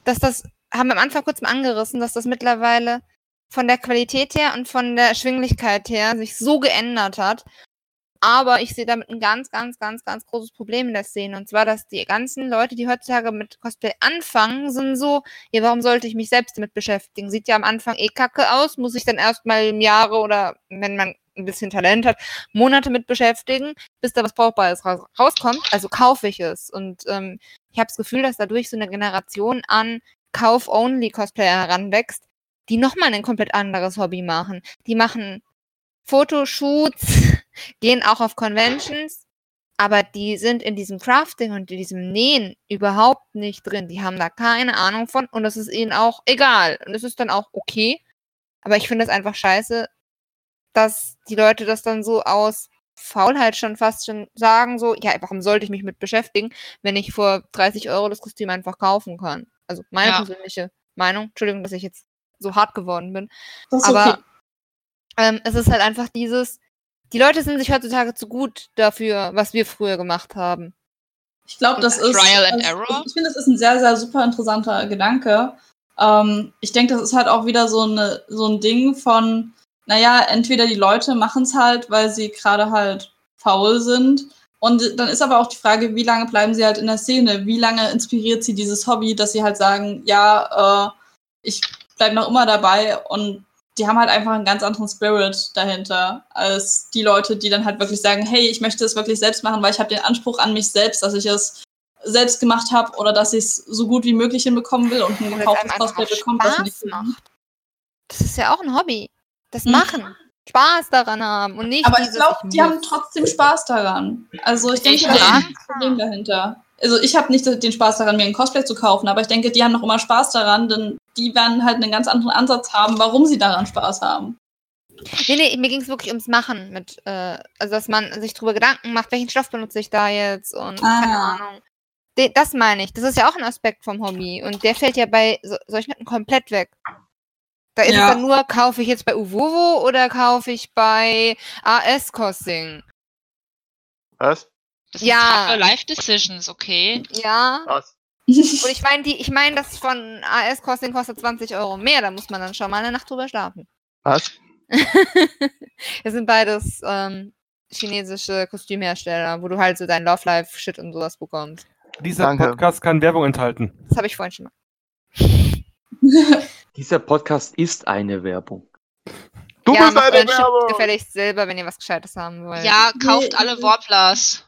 Dass das, haben wir am Anfang kurz mal angerissen, dass das mittlerweile von der Qualität her und von der Schwinglichkeit her sich so geändert hat. Aber ich sehe damit ein ganz, ganz, ganz, ganz großes Problem in der Szene. Und zwar, dass die ganzen Leute, die heutzutage mit Cosplay anfangen, sind so, ja, warum sollte ich mich selbst damit beschäftigen? Sieht ja am Anfang eh kacke aus, muss ich dann erstmal im Jahre oder, wenn man ein bisschen Talent hat, Monate mit beschäftigen, bis da was Brauchbares raus rauskommt. Also kaufe ich es. Und ähm, ich habe das Gefühl, dass dadurch so eine Generation an Kauf-Only-Cosplayer heranwächst, die nochmal ein komplett anderes Hobby machen. Die machen Fotoshoots, gehen auch auf Conventions, aber die sind in diesem Crafting und in diesem Nähen überhaupt nicht drin. Die haben da keine Ahnung von und das ist ihnen auch egal. Und es ist dann auch okay. Aber ich finde es einfach scheiße, dass die Leute das dann so aus Faulheit schon fast schon sagen, so, ja, warum sollte ich mich mit beschäftigen, wenn ich vor 30 Euro das Kostüm einfach kaufen kann? Also meine Ja. persönliche Meinung. Entschuldigung, dass ich jetzt so hart geworden bin. Das ist Aber okay. ähm, es ist halt einfach dieses, die Leute sind sich heutzutage zu gut dafür, was wir früher gemacht haben. Ich glaube, das ist. Trial and das- Error? Ich finde, das ist ein sehr, sehr super interessanter Gedanke. Ähm, ich denke, das ist halt auch wieder so, eine, so ein Ding von, naja, entweder die Leute machen es halt, weil sie gerade halt faul sind. Und dann ist aber auch die Frage, wie lange bleiben sie halt in der Szene? Wie lange inspiriert sie dieses Hobby, dass sie halt sagen, ja, äh, ich bleibe noch immer dabei und die haben halt einfach einen ganz anderen Spirit dahinter als die Leute, die dann halt wirklich sagen, hey, ich möchte es wirklich selbst machen, weil ich habe den Anspruch an mich selbst, dass ich es selbst gemacht habe oder dass ich es so gut wie möglich hinbekommen will und ein gekauftes Cosplay bekommt, was Spaß nicht macht. Das ist ja auch ein Hobby. Das Mhm. machen. Spaß daran haben und nicht Aber ich glaube, die haben trotzdem Spaß daran. Also ich denke, Ich das ist ein Problem dahinter. Also ich habe nicht den Spaß daran, mir ein Cosplay zu kaufen, aber ich denke, die haben noch immer Spaß daran, denn die werden halt einen ganz anderen Ansatz haben, warum sie daran Spaß haben. Nee, nee, mir ging es wirklich ums Machen mit, äh, also dass man sich drüber Gedanken macht, welchen Stoff benutze ich da jetzt und keine Ah. Ahnung. De, das meine ich. Das ist ja auch ein Aspekt vom Hobby. Und der fällt ja bei so, solchen Leuten komplett weg. Da ist Ja. es dann nur, kaufe ich jetzt bei Uvovo oder kaufe ich bei AS Costing? Was? Das Ja. sind Life Decisions, okay. Ja. Was? Und ich meine, die, ich meine, das von AS Costing kostet 20 Euro mehr. Da muss man dann schon mal eine Nacht drüber schlafen. Was? Das sind beides ähm, chinesische Kostümhersteller, wo du halt so dein Love Life Shit und sowas bekommst. Dieser Danke. Podcast kann Werbung enthalten. Das habe ich vorhin schon mal. Dieser Podcast ist eine Werbung. Du ja, bist macht eine Werbung! gefälligst selber, wenn ihr was Gescheites haben wollt. Ja, kauft alle. Warblers.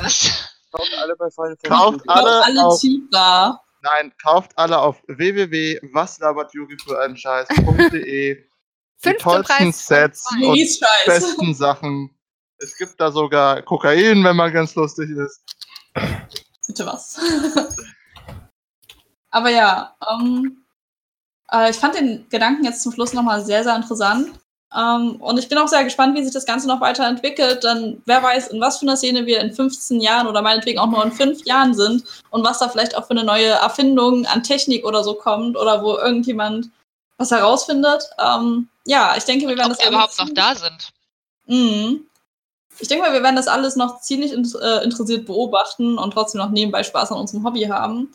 Was? Kauft alle bei Final Kauft Fantasy. alle alle auf- cheaper. Nein, kauft alle auf www.waslabertjugi für einen Scheiß.de. Die tollsten Preis Sets und besten Sachen. Es gibt da sogar Kokain, wenn man ganz lustig ist. Bitte was. Aber ja, ähm, äh, ich fand den Gedanken jetzt zum Schluss nochmal sehr, sehr interessant. Ähm, und ich bin auch sehr gespannt, wie sich das Ganze noch weiterentwickelt. Denn wer weiß, in was für einer Szene wir in 15 Jahren oder meinetwegen auch nur in 5 Jahren sind und was da vielleicht auch für eine neue Erfindung an Technik oder so kommt oder wo irgendjemand was herausfindet. Ähm, ja, ich denke, wir werden Ob das wir überhaupt noch da sind. Mhm. Ich denke mal, wir werden das alles noch ziemlich äh, interessiert beobachten und trotzdem noch nebenbei Spaß an unserem Hobby haben.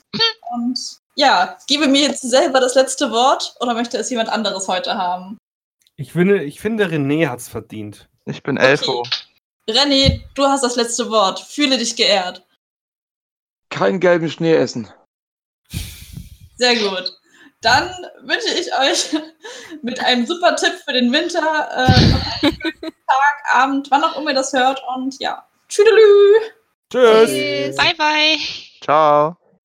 Und ja, gebe mir jetzt selber das letzte Wort oder möchte es jemand anderes heute haben? Ich finde, ich finde René hat's verdient. Ich bin Elfo. René, du hast das letzte Wort. Fühle dich geehrt. Keinen gelben Schnee essen. Sehr gut. Dann wünsche ich euch mit einem super Tipp für den Winter, äh, Tag, Abend, wann auch immer ihr das hört. Und ja, tschüdelü! Tschüss. Tschüss. Bye, bye. Ciao.